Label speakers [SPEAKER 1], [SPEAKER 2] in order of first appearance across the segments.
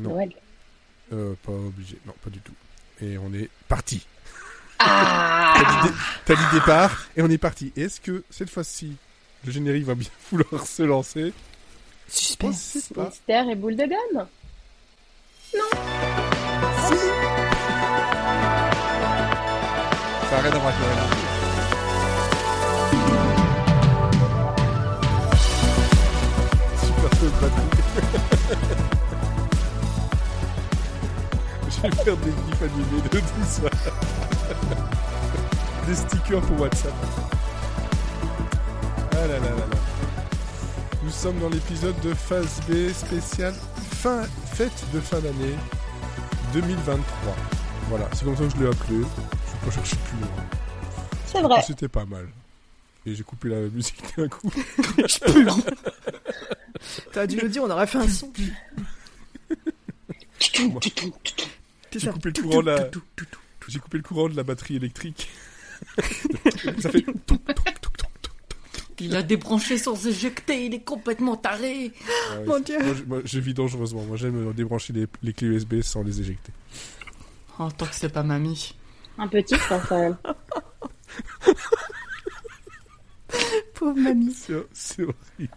[SPEAKER 1] Non.
[SPEAKER 2] Noël.
[SPEAKER 1] Euh, pas obligé, non, pas du tout. Et on est parti.
[SPEAKER 2] Ah
[SPEAKER 1] T'as dit, départ et on est parti. Est-ce que cette fois-ci, le générique va bien vouloir se lancer?
[SPEAKER 3] Suspense.
[SPEAKER 2] Mystère et boule de gomme
[SPEAKER 1] Ça a rien à voir Je vais faire des gifs animés de tout ça. Des stickers pour WhatsApp. Ah là là là là. Nous sommes dans l'épisode de phase B spécial fin, fête de fin d'année 2023. Voilà, c'est comme ça que je l'ai appelé. Je vais pas chercher plus loin.
[SPEAKER 2] C'est vrai.
[SPEAKER 1] C'était pas mal. Et j'ai coupé la musique d'un coup.
[SPEAKER 3] T'as dû le dire, on aurait fait un son.
[SPEAKER 1] J'ai coupé le courant la... J'ai coupé le courant de la batterie électrique. ça fait...
[SPEAKER 4] Il a débranché sans éjecter, il est complètement taré.
[SPEAKER 1] Ah ouais,
[SPEAKER 3] Mon Dieu.
[SPEAKER 1] Moi, je, moi, je vis dangereusement. Moi, j'aime débrancher les, les clés USB sans les éjecter.
[SPEAKER 4] Oh, tant que c'est pas mamie.
[SPEAKER 2] Un petit, quoi, quand même.
[SPEAKER 3] Pauvre mamie.
[SPEAKER 1] C'est c'est horrible.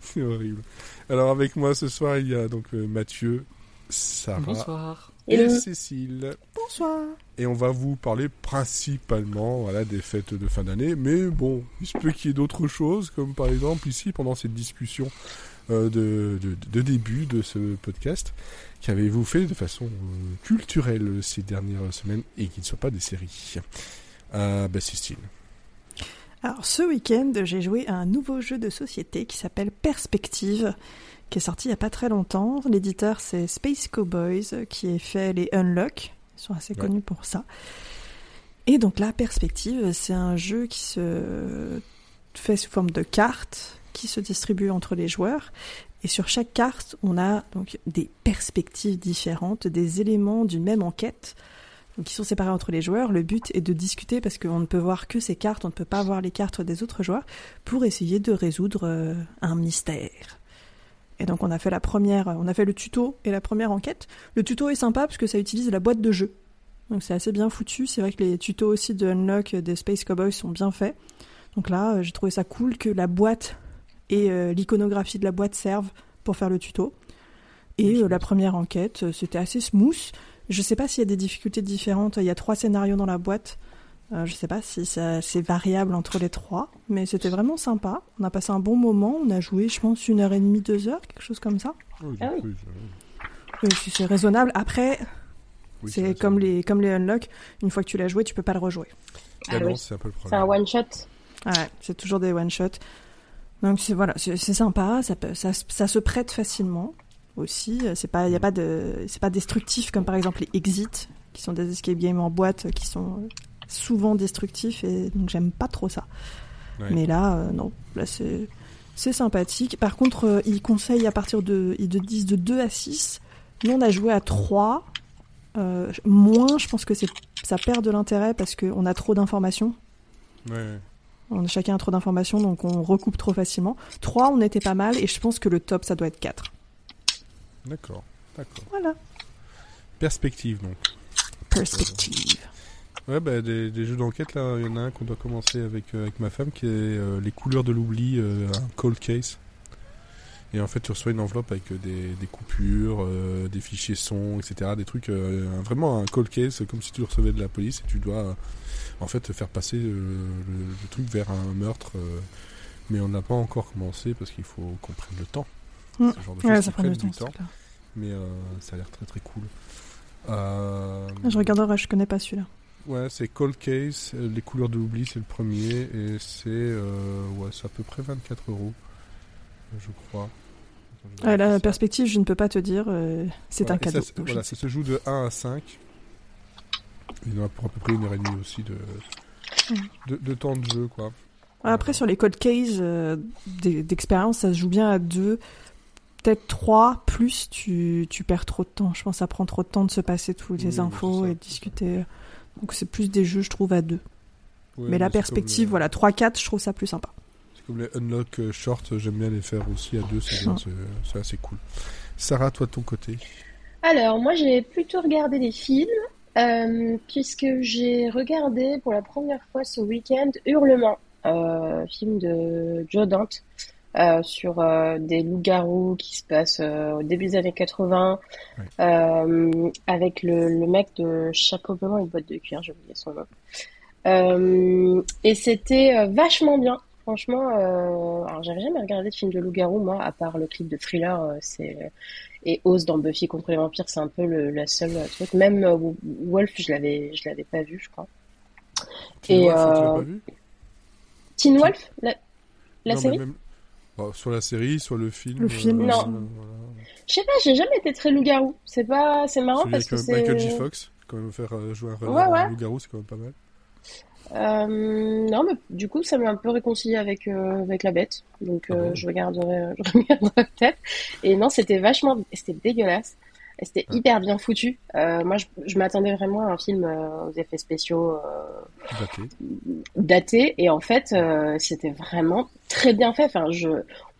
[SPEAKER 1] C'est horrible. Alors, avec moi ce soir, il y a donc euh, Mathieu, Sarah
[SPEAKER 4] Bonsoir.
[SPEAKER 1] Et. Cécile.
[SPEAKER 3] Bonsoir.
[SPEAKER 1] Et on va vous parler principalement voilà, des fêtes de fin d'année. Mais bon, il se peut qu'il y ait d'autres choses, comme par exemple ici, pendant cette discussion euh, de, de, de début de ce podcast, qu'avez-vous fait de façon euh, culturelle ces dernières semaines et qui ne soient pas des séries? Euh, bah, Cécile.
[SPEAKER 3] Alors, ce week-end, j'ai joué à un nouveau jeu de société qui s'appelle Perspective, qui est sorti il n'y a pas très longtemps. L'éditeur, c'est Space Cowboys, qui a fait les Unlock. Ils sont assez
[SPEAKER 1] Ouais.
[SPEAKER 3] connus pour ça. Et donc là, Perspective, c'est un jeu qui se fait sous forme de cartes, qui se distribue entre les joueurs. Et sur chaque carte, on a donc des perspectives différentes, des éléments d'une même enquête qui sont séparés entre les joueurs. Le but est de discuter parce qu'on ne peut voir que ces cartes, on ne peut pas voir les cartes des autres joueurs pour essayer de résoudre euh, un mystère. Et donc on a fait la première, on a fait le tuto et la première enquête. Le tuto est sympa parce que ça utilise la boîte de jeu. Donc c'est assez bien foutu. C'est vrai que les tutos aussi de Unlock des Space Cowboys sont bien faits. Donc là, euh, j'ai trouvé ça cool que la boîte et euh, l'iconographie de la boîte servent pour faire le tuto. Et euh, la première enquête, c'était assez smooth. Je sais pas s'il y a des difficultés différentes. Il y a trois scénarios dans la boîte. Euh, je sais pas si c'est variable entre les trois, mais c'était vraiment sympa. On a passé un bon moment. On a joué, je pense, une heure et demie, deux heures, quelque chose comme ça.
[SPEAKER 1] Oh,
[SPEAKER 2] Ah oui.
[SPEAKER 1] oui,
[SPEAKER 3] Euh, c'est raisonnable. Après,
[SPEAKER 1] oui,
[SPEAKER 3] c'est comme les comme les unlock. Une fois que tu l'as joué, tu peux pas le rejouer.
[SPEAKER 1] Ah
[SPEAKER 2] Ah oui.
[SPEAKER 1] c'est un peu le
[SPEAKER 2] C'est un
[SPEAKER 1] problème.
[SPEAKER 2] one shot.
[SPEAKER 3] Ouais, c'est toujours des one shot. Donc c'est voilà, c'est sympa. Ça, peut- ça ça se prête facilement aussi. Euh, C'est pas y a pas de c'est pas destructif comme par exemple les exits qui sont des escape games en boîte qui sont euh, souvent destructifs et donc j'aime pas trop ça.
[SPEAKER 1] Ouais.
[SPEAKER 3] Mais là euh, non, là c'est c'est sympathique. Par contre, euh, ils conseillent à partir de ils te disent de 2 à 6. Nous on a joué à 3 euh, moins, je pense que c'est ça perd de l'intérêt parce qu'on a trop d'informations.
[SPEAKER 1] Ouais.
[SPEAKER 3] On a chacun trop d'informations, donc on recoupe trop facilement. 3, on était pas mal, et je pense que le top, ça doit être 4.
[SPEAKER 1] D'accord, d'accord.
[SPEAKER 3] Voilà.
[SPEAKER 1] Perspective, donc.
[SPEAKER 3] Perspective.
[SPEAKER 1] Ouais, bah, des, des jeux d'enquête, là, il y en a un qu'on doit commencer avec, euh, avec ma femme, qui est euh, Les couleurs de l'oubli, euh, un cold case. Et en fait, tu reçois une enveloppe avec des, des coupures, des fichiers son, etc. Des trucs, vraiment un cold case, comme si tu recevais de la police, et tu dois, en fait, faire passer le, le truc vers un meurtre. mais on n'a pas encore commencé, parce qu'il faut qu'on prenne le temps.
[SPEAKER 3] Mm.
[SPEAKER 1] Ce genre de
[SPEAKER 3] Ouais, ça prend du temps,
[SPEAKER 1] mais ça a l'air très très cool.
[SPEAKER 3] Je regarderai, je connais pas celui-là.
[SPEAKER 1] Ouais, c'est Cold Case, euh, Les couleurs de l'oubli, c'est le premier, et c'est euh, ouais, c'est à peu près 24 euros, je crois.
[SPEAKER 3] La
[SPEAKER 1] ça.
[SPEAKER 3] perspective, je ne peux pas te dire, euh, c'est
[SPEAKER 1] Voilà,
[SPEAKER 3] un cadeau.
[SPEAKER 1] Ça, voilà, ça se joue de 1 à 5. Il y en a pour à peu près une heure et demie aussi de, de, de temps de jeu, quoi.
[SPEAKER 3] Après, sur les code case euh, d'e- d'expérience, ça se joue bien à 2, peut-être 3, plus tu, tu perds trop de temps. Je pense que ça prend trop de temps de se passer toutes les
[SPEAKER 1] oui,
[SPEAKER 3] infos et de discuter. Donc c'est plus des jeux, je trouve, à 2.
[SPEAKER 1] Ouais,
[SPEAKER 3] mais la perspective,
[SPEAKER 1] comme, euh,
[SPEAKER 3] voilà, 3-4, je trouve ça plus sympa.
[SPEAKER 1] C'est comme les Unlock euh, Short, j'aime bien les faire aussi à deux, c'est bien,
[SPEAKER 3] Mm.
[SPEAKER 1] c'est assez cool. Sarah, toi de ton côté
[SPEAKER 2] Alors, moi, j'ai plutôt regardé des films, euh, puisque j'ai regardé pour la première fois ce week-end Hurlement, euh, film de Joe Dante, euh, sur euh, des loups-garous qui se passent euh, au début des années 80,
[SPEAKER 1] Ouais.
[SPEAKER 2] euh, avec le, le mec de Chapeau blanc et boîte de cuir, j'ai oublié son nom. Et c'était vachement bien. Franchement, alors j'avais jamais regardé de film de loup-garou, moi, à part le clip de Thriller, c'est et Oz dans Buffy contre les vampires, c'est un peu le, la seule truc. Même Wolf, je l'avais, je l'avais pas vu, je crois.
[SPEAKER 1] Teen
[SPEAKER 2] Et,
[SPEAKER 1] Wolf, tu l'as pas vu?
[SPEAKER 2] Teen Wolf, la, la
[SPEAKER 1] Non,
[SPEAKER 2] série?
[SPEAKER 1] même- bon, soit la série, soit le film.
[SPEAKER 3] Le film.
[SPEAKER 2] Non.
[SPEAKER 1] voilà.
[SPEAKER 2] Je sais pas, j'ai jamais été très loup-garou. C'est pas, c'est marrant
[SPEAKER 1] Celui
[SPEAKER 2] parce que
[SPEAKER 1] euh,
[SPEAKER 2] c'est.
[SPEAKER 1] Michael J. Fox, quand même faire euh, jouer un
[SPEAKER 2] Ouais, ouais.
[SPEAKER 1] loup-garou, c'est quand même pas mal.
[SPEAKER 2] Euh, non, mais du coup, ça m'a un peu réconcilié avec euh, avec la bête. Donc,
[SPEAKER 1] Ah
[SPEAKER 2] euh, je regarderai, je regarderai peut-être. Et non, c'était vachement, c'était dégueulasse. C'était
[SPEAKER 1] Ah.
[SPEAKER 2] hyper bien foutu. Euh, moi, je, je m'attendais vraiment à un film euh, aux effets spéciaux euh,
[SPEAKER 1] Daté.
[SPEAKER 2] daté et en fait euh, c'était vraiment très bien fait enfin je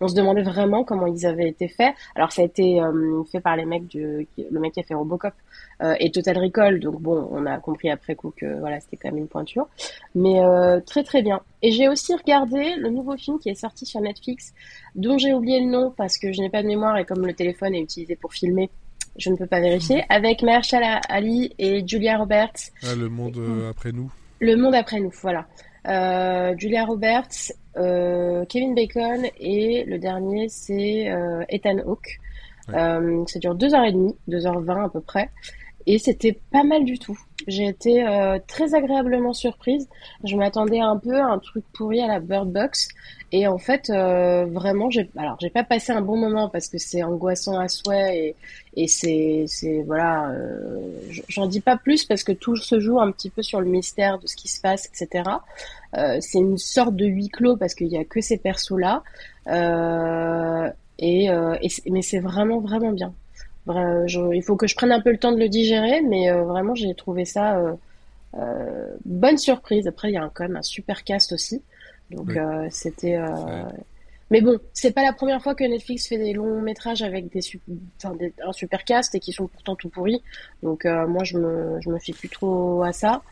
[SPEAKER 2] on se demandait vraiment comment ils avaient été faits alors ça a été euh, fait par les mecs du le mec qui a fait Robocop euh, et Total Recall donc bon on a compris après coup que voilà c'était quand même une pointure mais euh, très très bien et j'ai aussi regardé le nouveau film qui est sorti sur Netflix dont j'ai oublié le nom parce que je n'ai pas de mémoire et comme le téléphone est utilisé pour filmer je ne peux pas vérifier avec Mahershala Ali et Julia Roberts
[SPEAKER 1] Ah, le monde euh, après nous.
[SPEAKER 2] le monde après nous, voilà. Euh, Julia Roberts, euh, Kevin Bacon et le dernier c'est Ethan Hawke.
[SPEAKER 1] Ouais.
[SPEAKER 2] Ça dure deux heures et demie, deux heures vingt à peu près, et c'était pas mal du tout. J'ai été très agréablement surprise. Je m'attendais un peu à un truc pourri à la Bird Box, et en fait euh, vraiment j'ai alors j'ai pas passé un bon moment parce que c'est angoissant à souhait et et c'est c'est voilà euh, j'en dis pas plus parce que tout se joue un petit peu sur le mystère de ce qui se passe etc euh, c'est une sorte de huis clos parce qu'il y a que ces persos là euh, et, euh, et mais c'est vraiment vraiment bien. Vra- je- il faut que je prenne un peu le temps de le digérer mais euh, vraiment j'ai trouvé ça bonne surprise. Après il y a quand même un super cast aussi donc
[SPEAKER 1] Oui.
[SPEAKER 2] euh, c'était euh, mais bon, c'est pas la première fois que Netflix fait des longs métrages avec des, sup- enfin, des- un super cast et qui sont pourtant tout pourris. Donc euh, moi je me je me fie plus trop à ça.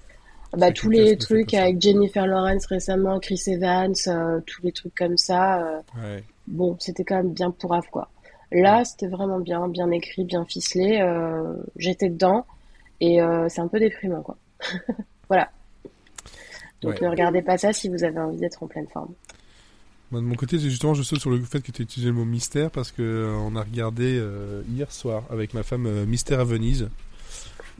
[SPEAKER 2] Bah tous les trucs avec Jennifer Lawrence récemment, Chris Evans, euh, tous les trucs comme ça. euh,
[SPEAKER 1] Ouais.
[SPEAKER 2] bon, c'était quand même bien pourrave quoi. Là, c'était vraiment bien, bien écrit, bien ficelé. euh, J'étais dedans et euh, c'est un peu déprimant quoi. voilà. Donc
[SPEAKER 1] Ouais.
[SPEAKER 2] ne regardez pas ça si vous avez envie d'être en pleine forme.
[SPEAKER 1] Moi, de mon côté, c'est justement, je saute sur le fait que tu utilisé le mot mystère parce que euh, on a regardé euh, hier soir avec ma femme euh, Mystère à Venise.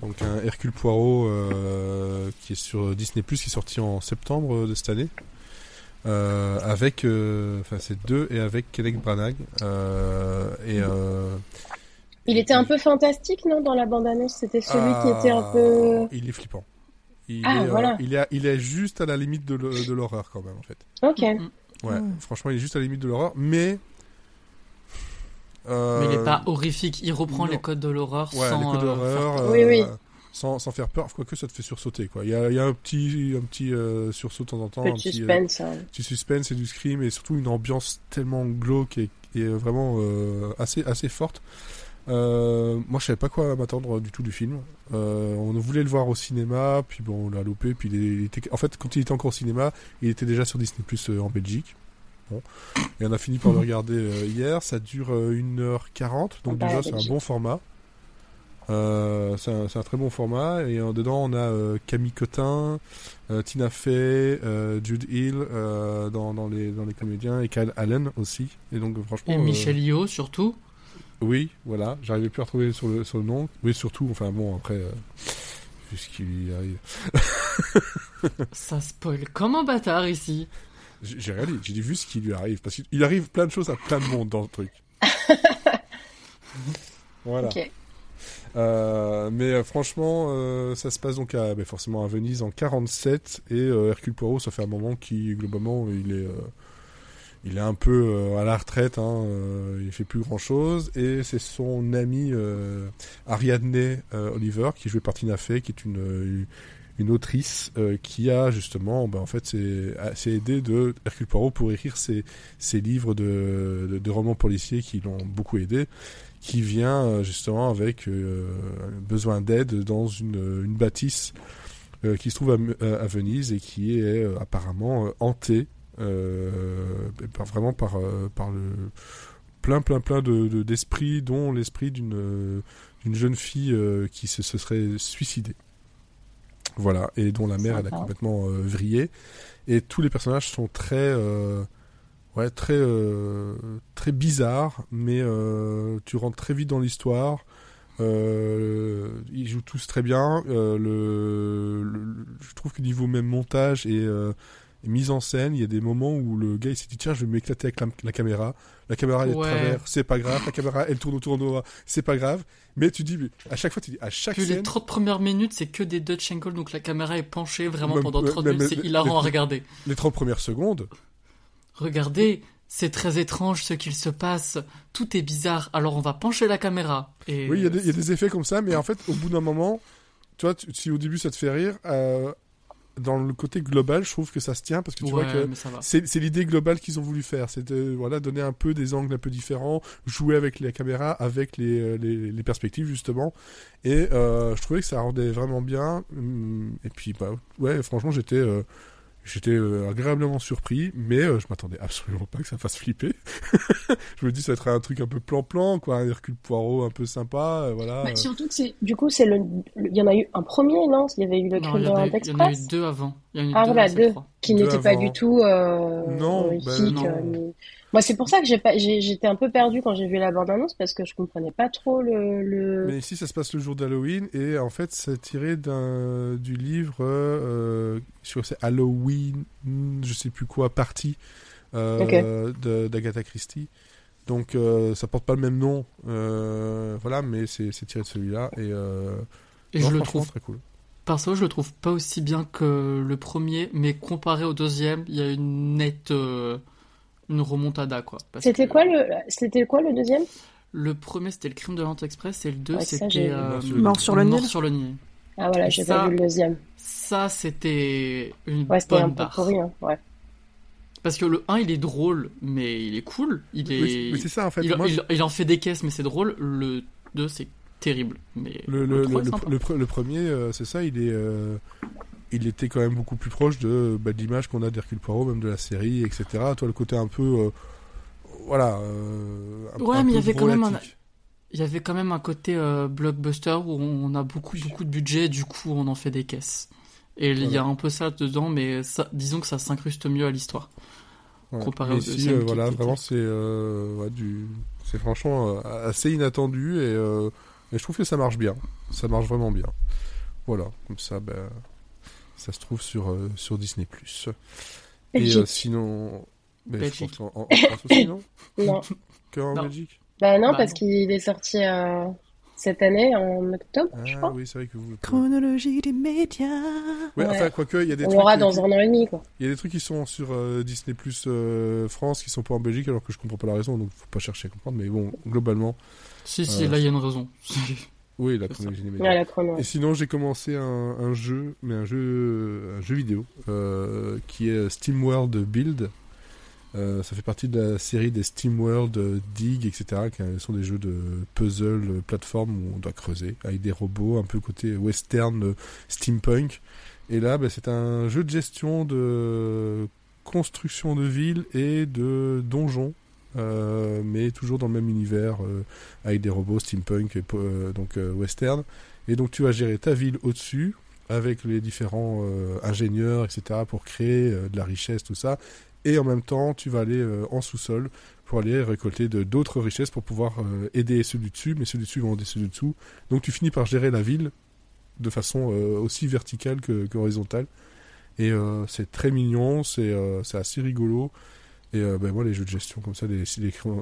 [SPEAKER 1] Donc un Hercule Poirot euh, qui est sur Disney Plus qui est sorti en septembre de cette année. Euh, avec euh, enfin c'est deux et avec Kenneth Branagh euh, et euh,
[SPEAKER 2] Il était un peu fantastique, non, dans la bande-annonce? C'était celui qui était un
[SPEAKER 1] ah,
[SPEAKER 2] peu...
[SPEAKER 1] il est flippant il
[SPEAKER 2] Ah,
[SPEAKER 1] est euh, il est il est juste à la limite de le- de l'horreur quand même en fait
[SPEAKER 2] Ok.
[SPEAKER 4] Mm.
[SPEAKER 1] ouais
[SPEAKER 3] Mm.
[SPEAKER 1] franchement il est juste à la limite de l'horreur mais euh,
[SPEAKER 4] Mais il est pas horrifique, il reprend
[SPEAKER 1] non.
[SPEAKER 4] les codes de l'horreur
[SPEAKER 1] Ouais,
[SPEAKER 4] sans.
[SPEAKER 1] les codes
[SPEAKER 4] euh, faire-
[SPEAKER 2] Oui, oui.
[SPEAKER 1] Sans, sans faire peur, quoique ça te fait sursauter. Quoi. Il, y a, il y a un petit, un petit euh, sursaut de temps en temps, un
[SPEAKER 2] Petit
[SPEAKER 1] euh,
[SPEAKER 2] suspense. hein.
[SPEAKER 1] petit suspense et du scream, et surtout une ambiance tellement glauque et, et vraiment euh, assez, assez forte. Euh, moi, je savais pas quoi m'attendre du tout du film. Euh, on voulait le voir au cinéma, puis bon, on l'a loupé. Puis il, était, en fait, quand il était encore au cinéma, il était déjà sur Disney Plus en Belgique. Bon. Et on a fini par le regarder euh, hier. Ça dure euh, 1h40, donc
[SPEAKER 2] Ah bah,
[SPEAKER 1] déjà c'est un bon format. Euh, c'est un, très bon format et euh, dedans on a euh, Camille Cotin, euh, Tina Fey, euh, Jude Hill euh, dans, dans, les, dans les comédiens et Kyle Allen aussi. Et donc franchement,
[SPEAKER 4] Et
[SPEAKER 1] euh,
[SPEAKER 4] Michel Yeoh surtout.
[SPEAKER 1] Oui, voilà, j'arrivais plus à retrouver sur le, sur le nom. Oui, surtout, enfin bon, après, euh, vu ce qui lui arrive.
[SPEAKER 4] Ça spoil comme un bâtard ici.
[SPEAKER 1] J'ai rien dit, j'ai dit vu ce qui lui arrive, parce qu'il arrive plein de choses à plein de monde dans le truc. voilà.
[SPEAKER 2] Ok.
[SPEAKER 1] Euh, mais euh, franchement, euh, ça se passe donc à, ben, forcément à Venise en 47 et euh, Hercule Poirot, ça fait un moment qui globalement il est, euh, il est un peu euh, à la retraite, hein, euh, il fait plus grand chose et c'est son ami euh, Ariadne Oliver qui joue par Tina Fey, qui est une, une autrice qui a justement, bah, en fait, c'est aidé de Hercule Poirot pour écrire ses, ses livres de, de, romans policiers qui l'ont beaucoup aidé, qui vient justement avec besoin d'aide dans une, une bâtisse qui se trouve à, à, Venise et qui est apparemment hantée, par, vraiment par, par le plein plein plein de d'esprits, dont l'esprit d'une d'une jeune fille qui se, se serait suicidée. Voilà, et dont la mère elle a complètement euh, vrillé. Et tous les personnages sont très, euh, ouais, très, euh, très bizarres, mais tu rentres très vite dans l'histoire. ils jouent tous très bien. Le, je trouve que niveau même montage et mise en scène, il y a des moments où le gars il s'est dit tiens je vais m'éclater avec la, caméra, la caméra elle est de travers, c'est pas grave, la caméra elle tourne autour de moi, c'est pas grave, mais tu dis à chaque fois tu dis à chaque
[SPEAKER 4] que
[SPEAKER 1] scène...
[SPEAKER 4] les 30 premières minutes c'est que des Dutch angles donc la caméra est penchée vraiment pendant 30 minutes, c'est hilarant à regarder.
[SPEAKER 1] Les 30 premières secondes.
[SPEAKER 4] Regardez, c'est très étrange ce qu'il se passe, tout est bizarre, alors on va pencher la caméra. Et...
[SPEAKER 1] Oui, il y, a des effets comme ça, mais en fait au bout d'un moment, tu vois, si au début ça te fait rire, euh, dans le côté global, je trouve que ça se tient parce que tu vois que c'est l'idée globale qu'ils ont voulu faire, c'est de voilà donner un peu des angles un peu différents, jouer avec les caméras, avec les, euh, les, les perspectives justement, et euh, je trouvais que ça rendait vraiment bien. Hum, et puis bah ouais, franchement j'étais euh, J'étais euh, agréablement surpris, mais euh, je m'attendais absolument pas que ça fasse flipper. je me dis ça être un truc un peu plan-plan, quoi, un Hercule Poirot un peu sympa, euh, voilà.
[SPEAKER 2] Bah, surtout que c'est, du coup, c'est le, il y en a eu un premier, non? Il y avait eu le Crime Express.
[SPEAKER 4] Il y en a eu deux avant.
[SPEAKER 2] Il y a eu ah deux voilà, deux, qui n'étaient pas du tout euh,
[SPEAKER 1] non, ben, non.
[SPEAKER 2] Moi, c'est pour ça que j'ai pas, j'étais un peu perdu quand j'ai vu la bande-annonce parce que je comprenais pas trop le, le...
[SPEAKER 1] Mais ici, ça se passe le jour d'Halloween et en fait, c'est tiré d'un du livre, euh, sur Halloween, je sais plus quoi, partie euh, d'Agatha Christie. Donc, euh, ça porte pas le même nom, euh, voilà, mais c'est tiré de celui-là et, euh,
[SPEAKER 4] et je le trouve très cool. Perso, je le trouve pas aussi bien que le premier, mais comparé au deuxième, il y a une nette euh, une remontada quoi.
[SPEAKER 2] C'était quoi le c'était quoi le deuxième?
[SPEAKER 4] Le premier c'était le crime de l'Orient Express et le deux c'était
[SPEAKER 3] euh, mort sur le Nil.
[SPEAKER 4] sur le Nil.
[SPEAKER 2] Ah voilà, j'ai pas vu le deuxième.
[SPEAKER 4] Ça c'était une
[SPEAKER 2] ouais,
[SPEAKER 4] bonne
[SPEAKER 2] un
[SPEAKER 4] barre.
[SPEAKER 2] Peu pourri, hein. ouais.
[SPEAKER 4] Parce que le 1 il est drôle, mais il est cool. Il est.
[SPEAKER 1] Mais, c'est ça en fait.
[SPEAKER 4] Il,
[SPEAKER 1] Moi,
[SPEAKER 4] il, il, en fait des caisses, mais c'est drôle. Le 2 c'est terrible. Mais
[SPEAKER 1] le,
[SPEAKER 4] le,
[SPEAKER 1] le, le, le premier, euh, c'est ça, il est. Euh, il était quand même beaucoup plus proche de, bah, de l'image qu'on a d'Hercule Poirot, même de la série, etc. Toi, le côté un peu. Euh, voilà. Euh, un,
[SPEAKER 4] ouais,
[SPEAKER 1] un
[SPEAKER 4] mais il y avait quand même un. Il y avait quand même un côté euh, blockbuster où on a beaucoup beaucoup de budget, du coup on en fait des caisses. Et il y a un peu ça dedans, mais ça, disons que ça s'incruste mieux à l'histoire.
[SPEAKER 1] Ouais.
[SPEAKER 4] comparé au
[SPEAKER 1] euh, voilà,
[SPEAKER 4] était-
[SPEAKER 1] vraiment, c'est euh, ouais, du, c'est franchement assez inattendu et, et je trouve que ça marche bien. Ça marche vraiment bien. Voilà, comme ça, ben, ça se trouve sur euh, sur Disney+. Et euh, sinon, ben, je
[SPEAKER 4] Belgique.
[SPEAKER 1] pense en, en France aussi, non
[SPEAKER 2] Non.
[SPEAKER 1] Que en
[SPEAKER 4] Non.
[SPEAKER 1] Belgique
[SPEAKER 2] Bah non,
[SPEAKER 4] Bah
[SPEAKER 2] parce
[SPEAKER 4] non.
[SPEAKER 2] qu'il est sorti euh, cette année en octobre, je
[SPEAKER 1] Ah
[SPEAKER 2] crois.
[SPEAKER 1] oui, c'est vrai que vous.
[SPEAKER 3] Chronologie des médias.
[SPEAKER 1] Ouais,
[SPEAKER 2] Ouais.
[SPEAKER 1] enfin, quoique, il y a des
[SPEAKER 2] On
[SPEAKER 1] trucs. qui-
[SPEAKER 2] dans un an et demi, quoi.
[SPEAKER 1] Il y a des trucs qui sont sur euh, Disney Plus euh, France qui sont pas en Belgique alors que je comprends pas la raison donc faut pas chercher à comprendre mais bon globalement
[SPEAKER 4] Si, si,
[SPEAKER 1] Euh,
[SPEAKER 4] là il y a une raison.
[SPEAKER 1] oui la chronologie des
[SPEAKER 2] Ouais,
[SPEAKER 1] médias.
[SPEAKER 2] la chrono.
[SPEAKER 1] Et sinon j'ai commencé un, un jeu mais un jeu un jeu vidéo euh, qui est SteamWorld Build. Euh, ça fait partie de la série des SteamWorld euh, Dig etc qui sont des jeux de puzzle plateforme où on doit creuser avec des robots un peu côté western steampunk. Et là bah, c'est un jeu de gestion de construction de villes et de donjons, euh, mais toujours dans le même univers, euh, avec des robots steampunk et euh, donc western. Et donc tu vas gérer ta ville au-dessus, avec les différents ingénieurs, etc., pour créer de la richesse, tout ça. Et en même temps, tu vas aller en sous-sol pour aller récolter d'autres richesses pour pouvoir aider ceux du dessus, mais ceux du dessus vont aider ceux du dessous. Donc tu finis par gérer la ville de façon aussi verticale que, que horizontale. Et c'est très mignon, c'est euh, assez rigolo. Et euh, ben, moi, les jeux de gestion comme ça, les,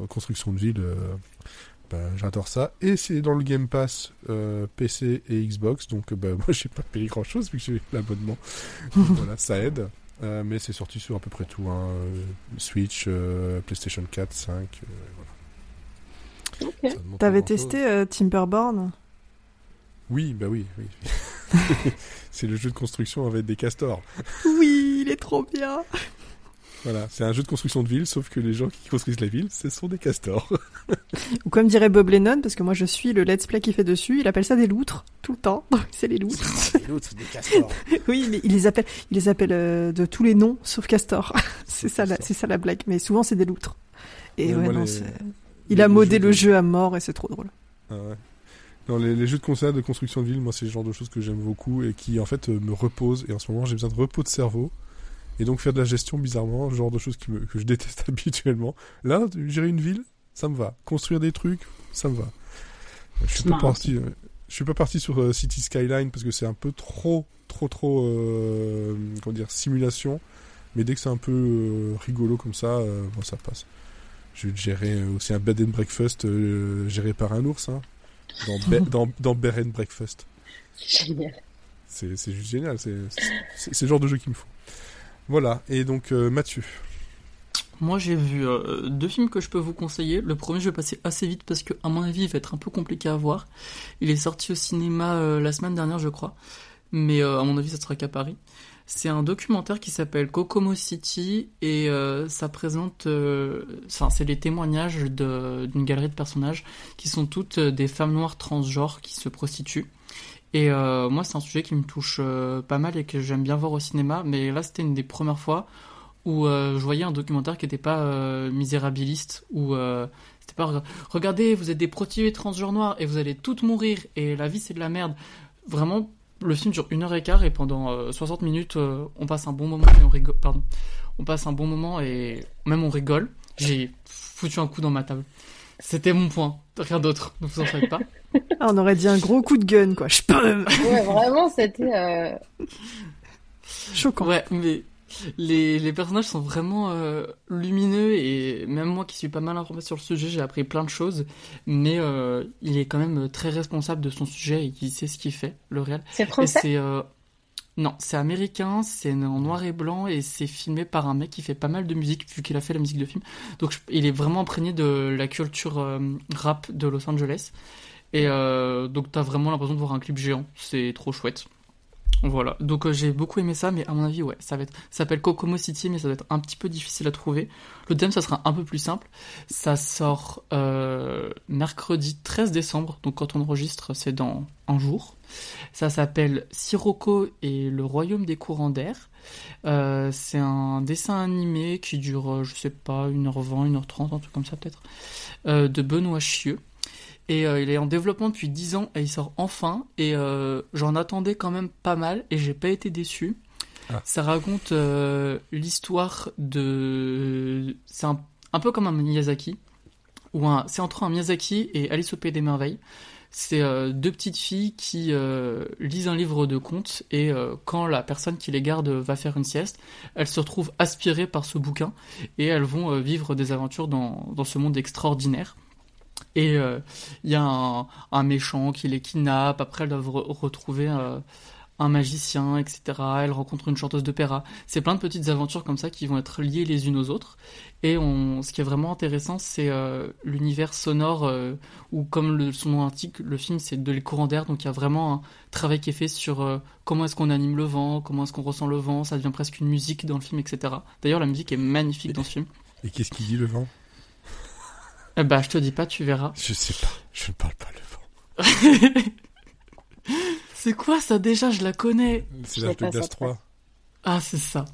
[SPEAKER 1] constructions de ville, euh, ben, j'adore ça. Et c'est dans le Game Pass euh, PC et Xbox, donc euh, ben, moi, j'ai pas payé grand chose vu que j'ai l'abonnement. Donc, voilà, ça aide. Euh, mais c'est sorti sur à peu près tout hein, Switch, euh, PlayStation 4, 5. euh, voilà.
[SPEAKER 3] T'avais testé euh, Timberborn?
[SPEAKER 1] Oui, bah oui. oui. c'est le jeu de construction avec des castors.
[SPEAKER 3] Oui, il est trop bien.
[SPEAKER 1] Voilà, c'est un jeu de construction de ville, sauf que les gens qui construisent la ville, ce sont des castors.
[SPEAKER 3] Ou comme dirait Bob Lennon, parce que moi je suis le let's play qui fait dessus, il appelle ça des loutres, tout le temps. c'est les loutres.
[SPEAKER 1] des loutres, des castors.
[SPEAKER 3] oui, mais il les appelle, il les appelle euh, de tous les noms, sauf castor. c'est ça, c'est ça la blague. Mais souvent c'est des loutres. Et ouais, non, il a modé le jeu à mort et c'est trop drôle.
[SPEAKER 1] Ah ouais. Dans les, jeux de concert de construction de ville, moi c'est le genre de choses que j'aime beaucoup et qui en fait euh, me reposent. Et en ce moment j'ai besoin de repos de cerveau. Et donc faire de la gestion bizarrement, le genre de choses qui me, que je déteste habituellement. Là, gérer une ville, ça me va. Construire des trucs, ça me va. Je suis pas parti. Euh, je suis pas parti sur euh, City Skyline parce que c'est un peu trop, trop, trop, euh, comment dire, simulation. Mais dès que c'est un peu rigolo comme ça, bon, ça passe. Je vais gérer aussi un bed and breakfast géré par un ours, hein, dans, dans, dans Bear and Breakfast.
[SPEAKER 2] Génial.
[SPEAKER 1] C'est juste génial. C'est le genre de jeu qu'il me faut. Voilà, et donc euh, Mathieu.
[SPEAKER 4] Moi j'ai vu euh, deux films que je peux vous conseiller. Le premier je vais passer assez vite parce que à mon avis il va être un peu compliqué à voir. Il est sorti au cinéma euh, la semaine dernière je crois, mais à mon avis ça sera qu'à Paris. C'est un documentaire qui s'appelle Kokomo City et ça présente, enfin c'est les témoignages d'une galerie de personnages qui sont toutes des femmes noires transgenres qui se prostituent. Et euh, moi, c'est un sujet qui me touche euh, pas mal et que j'aime bien voir au cinéma. Mais là, c'était une des premières fois où euh, je voyais un documentaire qui n'était pas misérabiliste, où c'était pas regardez, vous êtes des prostituées transgenres noirs et vous allez toutes mourir et la vie c'est de la merde. Vraiment, le film dure une heure et quart et pendant 60 minutes, on passe un bon moment et on rigole. Pardon, on passe un bon moment et même on rigole. J'ai foutu un coup dans ma table. C'était mon point, rien d'autre, ne vous en faites pas.
[SPEAKER 3] Ah, on aurait dit un gros coup de gun, quoi. Je peux.
[SPEAKER 2] Ouais, vraiment, c'était euh...
[SPEAKER 3] choquant.
[SPEAKER 4] Ouais, mais les, les personnages sont vraiment euh, lumineux et même moi qui suis pas mal informé sur le sujet, j'ai appris plein de choses. Mais euh, il est quand même très responsable de son sujet et il sait ce qu'il fait, le réel.
[SPEAKER 2] C'est français.
[SPEAKER 4] euh, non, c'est américain, c'est en noir et blanc et c'est filmé par un mec qui fait pas mal de musique vu qu'il a fait la musique de film. Donc il est vraiment imprégné de la culture rap de Los Angeles. Et euh, donc t'as vraiment l'impression de voir un clip géant, c'est trop chouette. Voilà, donc euh, j'ai beaucoup aimé ça, mais à mon avis, ouais, ça va être, s'appelle Kokomo City, mais ça va être un petit peu difficile à trouver. Le thème, ça sera un peu plus simple. Ça sort euh, mercredi 13 décembre, donc quand on enregistre, c'est dans un jour. Ça s'appelle Sirocco et le royaume des courants d'air. c'est un dessin animé qui dure, je sais pas, 1h20, 1h30, un truc comme ça peut-être, de Benoît Chieux. Et euh, il est en développement depuis 10 ans et il sort enfin. Et euh, j'en attendais quand même pas mal et j'ai pas été déçu. Ah. Ça raconte euh, l'histoire de. C'est un, un, peu comme un Miyazaki. Ou un... C'est entre un Miyazaki et Alice au Pays des Merveilles. C'est deux petites filles qui lisent un livre de contes et quand la personne qui les garde va faire une sieste, elles se retrouvent aspirées par ce bouquin et elles vont vivre des aventures dans, dans ce monde extraordinaire. Et il euh, y a un, méchant qui les kidnappe. Après, elles doivent retrouver euh, un magicien, etc. Elles rencontrent une chanteuse d'opéra. C'est plein de petites aventures comme ça qui vont être liées les unes aux autres. Et on, ce qui est vraiment intéressant, c'est euh, l'univers sonore où, comme le, son nom indique, le film c'est de les courants d'air. Donc il y a vraiment un travail qui est fait sur comment est-ce qu'on anime le vent, comment est-ce qu'on ressent le vent. Ça devient presque une musique dans le film, etc. D'ailleurs, la musique est magnifique dans ce film.
[SPEAKER 1] Et qu'est-ce qu'il dit le vent?
[SPEAKER 4] Eh bah, je te dis pas, tu verras.
[SPEAKER 1] Je sais pas, je ne parle pas le
[SPEAKER 4] vent. c'est quoi ça déjà? Je la connais.
[SPEAKER 1] C'est l'âge de glace 3.
[SPEAKER 4] Ah, c'est ça.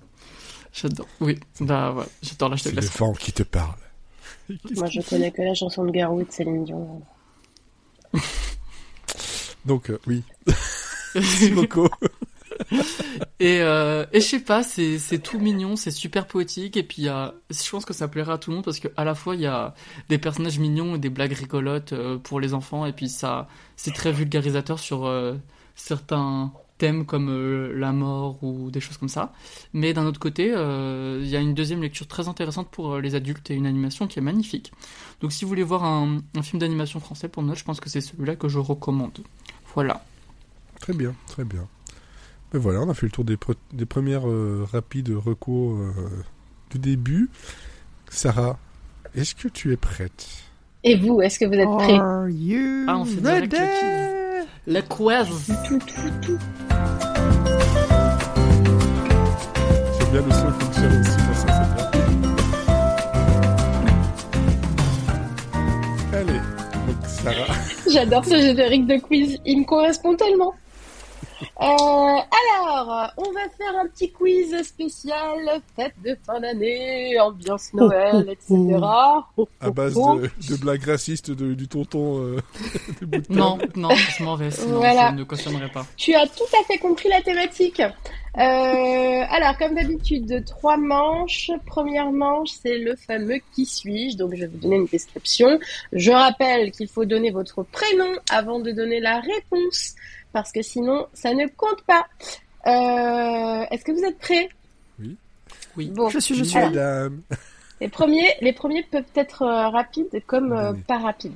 [SPEAKER 4] J'adore. Oui, bah ouais, j'adore l'âge de glace
[SPEAKER 1] C'est le vent qui te parle.
[SPEAKER 2] Moi, je connais que la chanson de Garou de Céline Dion.
[SPEAKER 1] Donc, euh, oui. Merci beaucoup.
[SPEAKER 4] et, euh, et je sais pas, c'est, tout mignon, c'est super poétique, et puis y je pense que ça plaira à tout le monde parce qu'à la fois il y a des personnages mignons et des blagues rigolotes euh, pour les enfants, et puis ça, c'est très vulgarisateur sur euh, certains thèmes comme la mort ou des choses comme ça. Mais d'un autre côté, il y a une deuxième lecture très intéressante pour les adultes et une animation qui est magnifique. Donc si vous voulez voir un, un film d'animation français pour Noël, je pense que c'est celui-là que je recommande. Voilà.
[SPEAKER 1] Très bien, très bien. Mais voilà, on a fait le tour des, pre des premières euh, rapides recours euh, du début. Sarah, est-ce que tu es prête?
[SPEAKER 2] Et vous, est-ce que vous êtes prêts?
[SPEAKER 3] Are you
[SPEAKER 4] ah, on fait ready?
[SPEAKER 3] Le
[SPEAKER 4] quiz
[SPEAKER 1] C'est bien le son fonctionne aussi pour ça, c'est bien. Allez, Sarah.
[SPEAKER 2] J'adore ce générique de quiz, il me correspond tellement euh, alors, on va faire un petit quiz spécial, fête de fin d'année, ambiance Noël, etc.
[SPEAKER 1] À base de, de blagues racistes de- du tonton euh, de.
[SPEAKER 4] Non, non, je m'en vais, sinon
[SPEAKER 2] Voilà.
[SPEAKER 4] je ne cautionnerai pas.
[SPEAKER 2] Tu as tout à fait compris la thématique. Euh, alors, comme d'habitude, trois manches. Première manche, c'est le fameux qui suis-je? Donc, je vais vous donner une description. Je rappelle qu'il faut donner votre prénom avant de donner la réponse, parce que sinon, ça ne compte pas. Euh, Est-ce que vous êtes prêts?
[SPEAKER 4] Oui.
[SPEAKER 2] Bon,
[SPEAKER 3] Je suis, je suis.
[SPEAKER 1] Madame.
[SPEAKER 2] les premiers, les premiers peuvent être euh, rapides comme euh,
[SPEAKER 1] Oui.
[SPEAKER 2] pas rapides.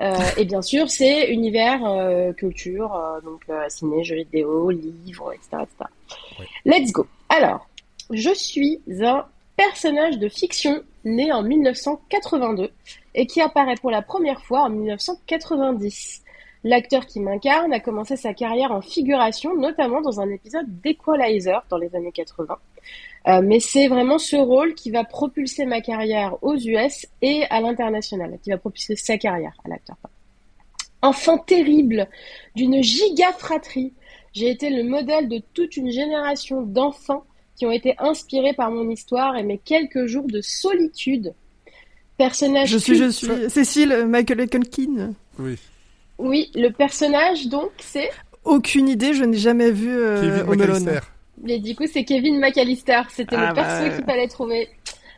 [SPEAKER 2] Euh, et bien sûr, c'est univers, euh, culture, euh, donc euh, ciné, jeux vidéo, livres, etc. etc. Let's go. Alors, je suis un personnage de fiction né en 1982 et qui apparaît pour la première fois en 1990. L'acteur qui m'incarne a commencé sa carrière en figuration, notamment dans un épisode d'Equalizer dans les années 80. Euh, mais c'est vraiment ce rôle qui va propulser ma carrière aux US et à l'international, qui va propulser sa carrière à l'acteur. Enfant terrible d'une giga fratrie, j'ai été le modèle de toute une génération d'enfants qui ont été inspirés par mon histoire et mes quelques jours de solitude. Personnage
[SPEAKER 3] Je suis, je suis. Cécile, Michael Culkin.
[SPEAKER 1] Oui.
[SPEAKER 2] Oui, le personnage donc c'est
[SPEAKER 3] Aucune idée, je n'ai jamais vu euh,
[SPEAKER 1] Kevin
[SPEAKER 3] Home Alone.
[SPEAKER 1] McAllister.
[SPEAKER 2] Mais du coup, c'est Kevin McAllister. C'était
[SPEAKER 3] Ah
[SPEAKER 2] le
[SPEAKER 3] bah
[SPEAKER 2] perso
[SPEAKER 3] ouais.
[SPEAKER 2] qu'il fallait trouver.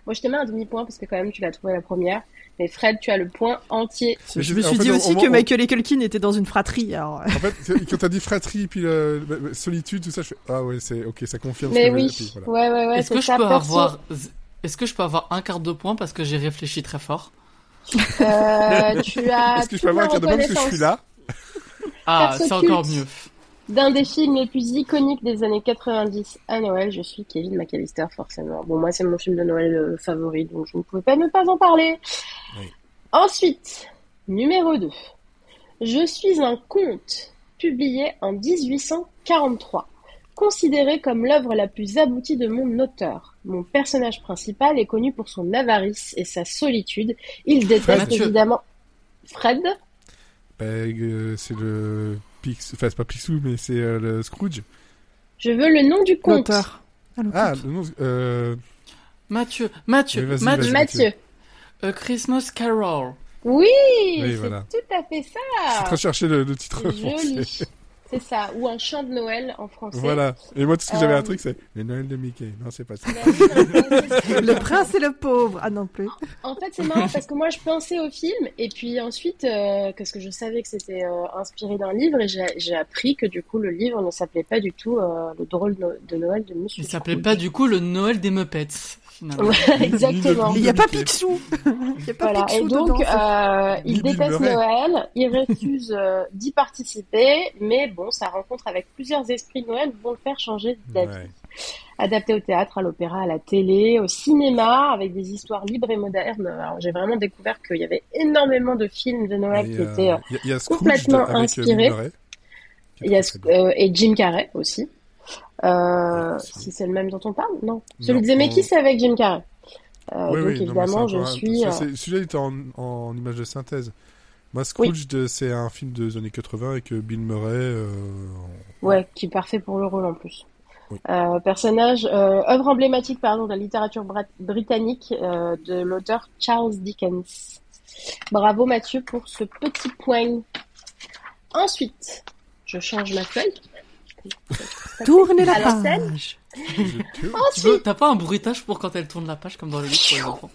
[SPEAKER 2] Moi, je te mets un demi-point parce que quand même, tu l'as trouvé la première. Mais Fred, tu as le point entier.
[SPEAKER 1] Mais
[SPEAKER 3] Je
[SPEAKER 1] je-
[SPEAKER 3] me
[SPEAKER 1] en
[SPEAKER 3] suis
[SPEAKER 1] fait,
[SPEAKER 3] dit
[SPEAKER 1] on-
[SPEAKER 3] aussi
[SPEAKER 1] on-
[SPEAKER 3] que
[SPEAKER 1] on-
[SPEAKER 3] Michael Culkin était dans une fratrie. Alors...
[SPEAKER 1] En fait, c'est- quand t'as dit fratrie, puis le, le- solitude, tout ça, je fais Ah ouais, c'est ok, ça confirme ce
[SPEAKER 2] Mais
[SPEAKER 1] que
[SPEAKER 2] oui,
[SPEAKER 1] j'ai dit, voilà.
[SPEAKER 2] ouais, ouais, ouais.
[SPEAKER 4] Est-ce
[SPEAKER 2] c'est
[SPEAKER 4] que je
[SPEAKER 2] ça,
[SPEAKER 4] peux
[SPEAKER 2] perso.
[SPEAKER 4] avoir, est-ce que je peux avoir un quart de point parce que j'ai réfléchi très fort?
[SPEAKER 2] Euh, tu as.
[SPEAKER 1] Est-ce que je peux avoir un de point parce que je suis là?
[SPEAKER 4] Ah, c'est encore mieux.
[SPEAKER 2] D'un des films les plus iconiques des années 90 à Noël, je suis Kevin McAllister, forcément. Bon, moi, c'est mon film de Noël euh, favori, donc je ne pouvais pas ne pas en parler.
[SPEAKER 1] Oui.
[SPEAKER 2] Ensuite, numéro 2. Je suis un conte publié en 1843, considéré comme l'œuvre la plus aboutie de mon auteur. Mon personnage principal est connu pour son avarice et sa solitude. Il déteste évidemment Fred.
[SPEAKER 1] Bah, euh, C'est le Pix, enfin c'est pas Picsou, mais c'est euh, le Scrooge.
[SPEAKER 2] Je veux le nom du conte.
[SPEAKER 3] L'auteur. Ah, l'auteur.
[SPEAKER 1] Ah, non, euh,
[SPEAKER 4] Mathieu, Mathieu,
[SPEAKER 1] Oui, vas-y,
[SPEAKER 4] Mathieu,
[SPEAKER 1] vas-y.
[SPEAKER 2] Mathieu.
[SPEAKER 4] A Christmas Carol.
[SPEAKER 2] Oui,
[SPEAKER 1] Oui,
[SPEAKER 2] c'est
[SPEAKER 1] voilà.
[SPEAKER 2] tout à fait
[SPEAKER 1] je suis en train
[SPEAKER 2] ça.
[SPEAKER 1] de chercher le, le titre
[SPEAKER 2] C'est joli. C'est ça, ou un chant de Noël en français.
[SPEAKER 1] Voilà. Et moi, tout ce que j'avais
[SPEAKER 2] Euh,
[SPEAKER 1] un truc, c'est le Noël de Mickey. Non, c'est pas ça.
[SPEAKER 3] Le prince et le pauvre. Ah non plus.
[SPEAKER 2] En fait, c'est marrant parce que moi, je pensais au film et puis ensuite, euh, parce que je savais que c'était euh, inspiré d'un livre et j'ai appris que du coup, le livre ne s'appelait pas du tout euh, Le drôle de Noël de Monsieur.
[SPEAKER 4] Il s'appelait pas du coup le Noël des Muppets, finalement.
[SPEAKER 2] Ouais, exactement.
[SPEAKER 3] Il n'y a pas. Picsou. Il n'y a pas
[SPEAKER 2] Voilà,
[SPEAKER 3] Picsou
[SPEAKER 2] et donc
[SPEAKER 3] dedans.
[SPEAKER 2] euh, il déteste. Noël, il refuse euh, d'y participer, mais bon, sa rencontre avec plusieurs esprits de Noël vont le faire changer d'avis.
[SPEAKER 1] Ouais.
[SPEAKER 2] Adapté au théâtre, à l'opéra, à la télé, au cinéma, avec des histoires libres et modernes. Alors j'ai vraiment découvert qu'il y avait énormément de films de Noël
[SPEAKER 1] y
[SPEAKER 2] qui étaient... euh,
[SPEAKER 1] y a- y a
[SPEAKER 2] complètement
[SPEAKER 1] euh, Bill
[SPEAKER 2] inspiré.
[SPEAKER 1] Murray, qui est
[SPEAKER 2] Il y a,
[SPEAKER 1] très, très bien.
[SPEAKER 2] euh, et Jim Carrey aussi. Euh, si c'est le même dont on parle, non. Celui de Zemeckis, c'est avec Jim Carrey. Euh,
[SPEAKER 1] Oui,
[SPEAKER 2] donc
[SPEAKER 1] oui,
[SPEAKER 2] évidemment, je suis... euh,
[SPEAKER 1] Celui-là, il était en, en image de synthèse. Moi, Scrooge, c'est un film des années 80 avec Bill Murray. euh,
[SPEAKER 2] Ouais, qui est parfait pour le rôle en plus. Personnage, œuvre emblématique pardon de la littérature britannique de l'auteur Charles Dickens. Bravo Mathieu pour ce petit point. Ensuite, je change ma feuille.
[SPEAKER 3] Tournez la page.
[SPEAKER 2] Ensuite,
[SPEAKER 4] T'as pas un bruitage pour quand elle tourne la page comme dans le livre pour les enfants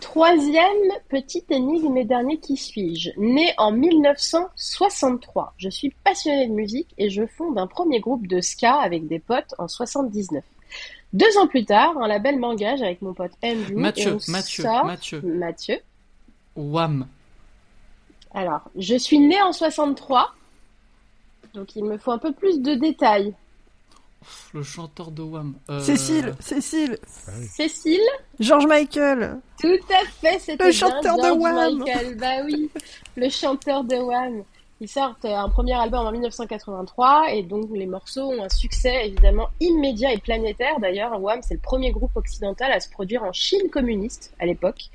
[SPEAKER 2] troisième petite énigme et dernier qui suis-je Né en 1963, je suis passionné de musique et je fonde un premier groupe de ska avec des potes en 79. Deux ans plus tard, un label m'engage avec mon pote Andrew. et
[SPEAKER 4] Mathieu,
[SPEAKER 2] on
[SPEAKER 4] Mathieu,
[SPEAKER 2] sort-
[SPEAKER 4] Mathieu.
[SPEAKER 2] Mathieu.
[SPEAKER 4] Wham.
[SPEAKER 2] Alors, je suis née en 63, donc il me faut un peu plus de détails.
[SPEAKER 4] Le chanteur de Wham. Euh,
[SPEAKER 3] Cécile, Cécile,
[SPEAKER 1] Ah oui.
[SPEAKER 2] Cécile,
[SPEAKER 3] George Michael.
[SPEAKER 2] tout à fait, c'était
[SPEAKER 3] Le
[SPEAKER 2] bien
[SPEAKER 3] chanteur de Wham.
[SPEAKER 2] Michael. Bah oui, le chanteur de Wham. Ils sortent un premier album en 1983 et donc les morceaux ont un succès évidemment immédiat et planétaire. D'ailleurs, Wham, c'est le premier groupe occidental à se produire en Chine communiste à l'époque.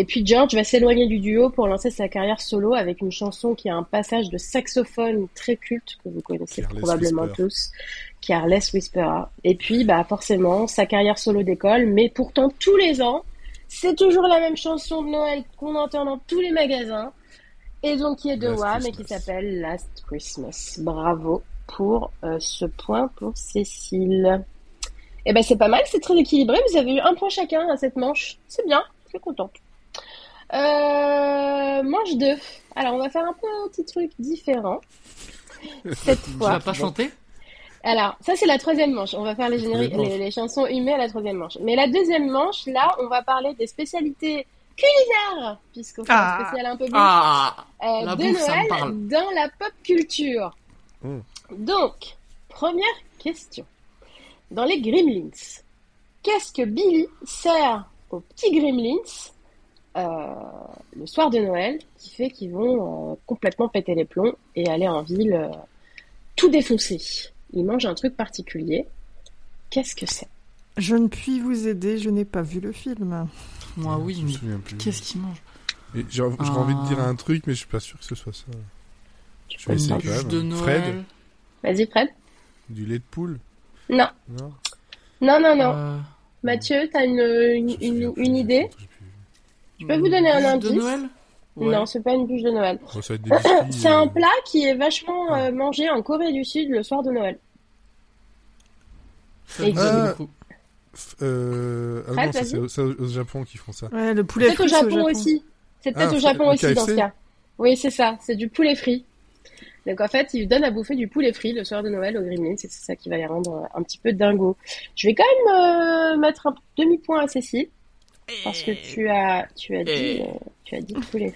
[SPEAKER 2] Et puis George va s'éloigner du duo pour lancer sa carrière solo avec une chanson qui a un passage de saxophone très culte que vous connaissez
[SPEAKER 1] Careless
[SPEAKER 2] probablement
[SPEAKER 1] Whisper.
[SPEAKER 2] tous, Careless Whisperer. Et puis, bah forcément, sa carrière solo décolle, mais pourtant tous les ans, c'est toujours la même chanson de Noël qu'on entend dans tous les magasins, et donc qui est de Wham et qui s'appelle Last Christmas. Bravo pour euh, ce point pour Cécile. Eh ben c'est pas mal, c'est très équilibré. Vous avez eu un point chacun à cette manche. C'est bien, je suis contente. Euh, manche 2. Alors on va faire un peu un petit truc différent. Cette
[SPEAKER 4] Tu
[SPEAKER 2] fois.
[SPEAKER 4] vas pas chanter?
[SPEAKER 2] Alors, ça c'est la troisième manche. On va faire les, génériques,
[SPEAKER 1] Troisième manche.
[SPEAKER 2] les, les chansons humées à la troisième manche. Mais la deuxième manche, là, on va parler des spécialités culinaires, puisqu'on fait
[SPEAKER 3] Ah.
[SPEAKER 2] un spécial un peu bouffe,
[SPEAKER 4] Ah
[SPEAKER 2] euh, de
[SPEAKER 4] bouffe,
[SPEAKER 2] Noël dans la pop culture.
[SPEAKER 1] Mm.
[SPEAKER 2] Donc, première question. Dans les Gremlins, qu'est-ce que Billy sert aux petits Gremlins le soir de Noël qui fait qu'ils vont euh, complètement péter les plombs et aller en ville euh, tout défoncer Ils mangent un truc particulier. Qu'est-ce que c'est?
[SPEAKER 3] Je ne puis vous aider, je n'ai pas vu le film.
[SPEAKER 4] Moi oui,
[SPEAKER 1] Je me
[SPEAKER 4] mais
[SPEAKER 1] souviens plus.
[SPEAKER 4] qu'est-ce qu'il mange
[SPEAKER 1] Et J'ai j'aurais envie de dire
[SPEAKER 4] Ah.
[SPEAKER 1] un truc, mais je suis pas sûr que ce soit ça.
[SPEAKER 2] Tu
[SPEAKER 1] Je
[SPEAKER 2] peux
[SPEAKER 1] vais essayer quand même.
[SPEAKER 4] de
[SPEAKER 1] Fred?
[SPEAKER 4] Noël.
[SPEAKER 2] Vas-y, Fred.
[SPEAKER 1] Du lait de poule?
[SPEAKER 2] Non,
[SPEAKER 1] Non?
[SPEAKER 2] Non, non, non.
[SPEAKER 4] Euh,
[SPEAKER 2] Mathieu, t'as une, une, une, idée? Je peux vous donner un indice
[SPEAKER 4] de Noël Ouais.
[SPEAKER 2] Non, c'est pas une bûche de Noël.
[SPEAKER 1] Biscuits,
[SPEAKER 2] C'est un
[SPEAKER 1] euh,
[SPEAKER 2] plat qui est vachement euh, mangé en Corée du Sud le soir de Noël.
[SPEAKER 1] Ah. euh, ah non,
[SPEAKER 2] vas-y.
[SPEAKER 1] c'est au, Japon qu'ils font ça.
[SPEAKER 3] Ouais, le poulet
[SPEAKER 2] Peut-être au Japon, aussi. C'est peut-être
[SPEAKER 1] Ah,
[SPEAKER 2] au Japon
[SPEAKER 1] au
[SPEAKER 2] aussi dans ce cas. Oui, c'est ça. C'est du poulet frit. Donc en fait, ils donnent à bouffer du poulet frit le soir de Noël aux Gremlins. C'est ça qui va les rendre un petit peu dingo. Je vais quand même euh, mettre un demi-point à Cécile parce que tu as, tu as dit, euh, tu as dit frit.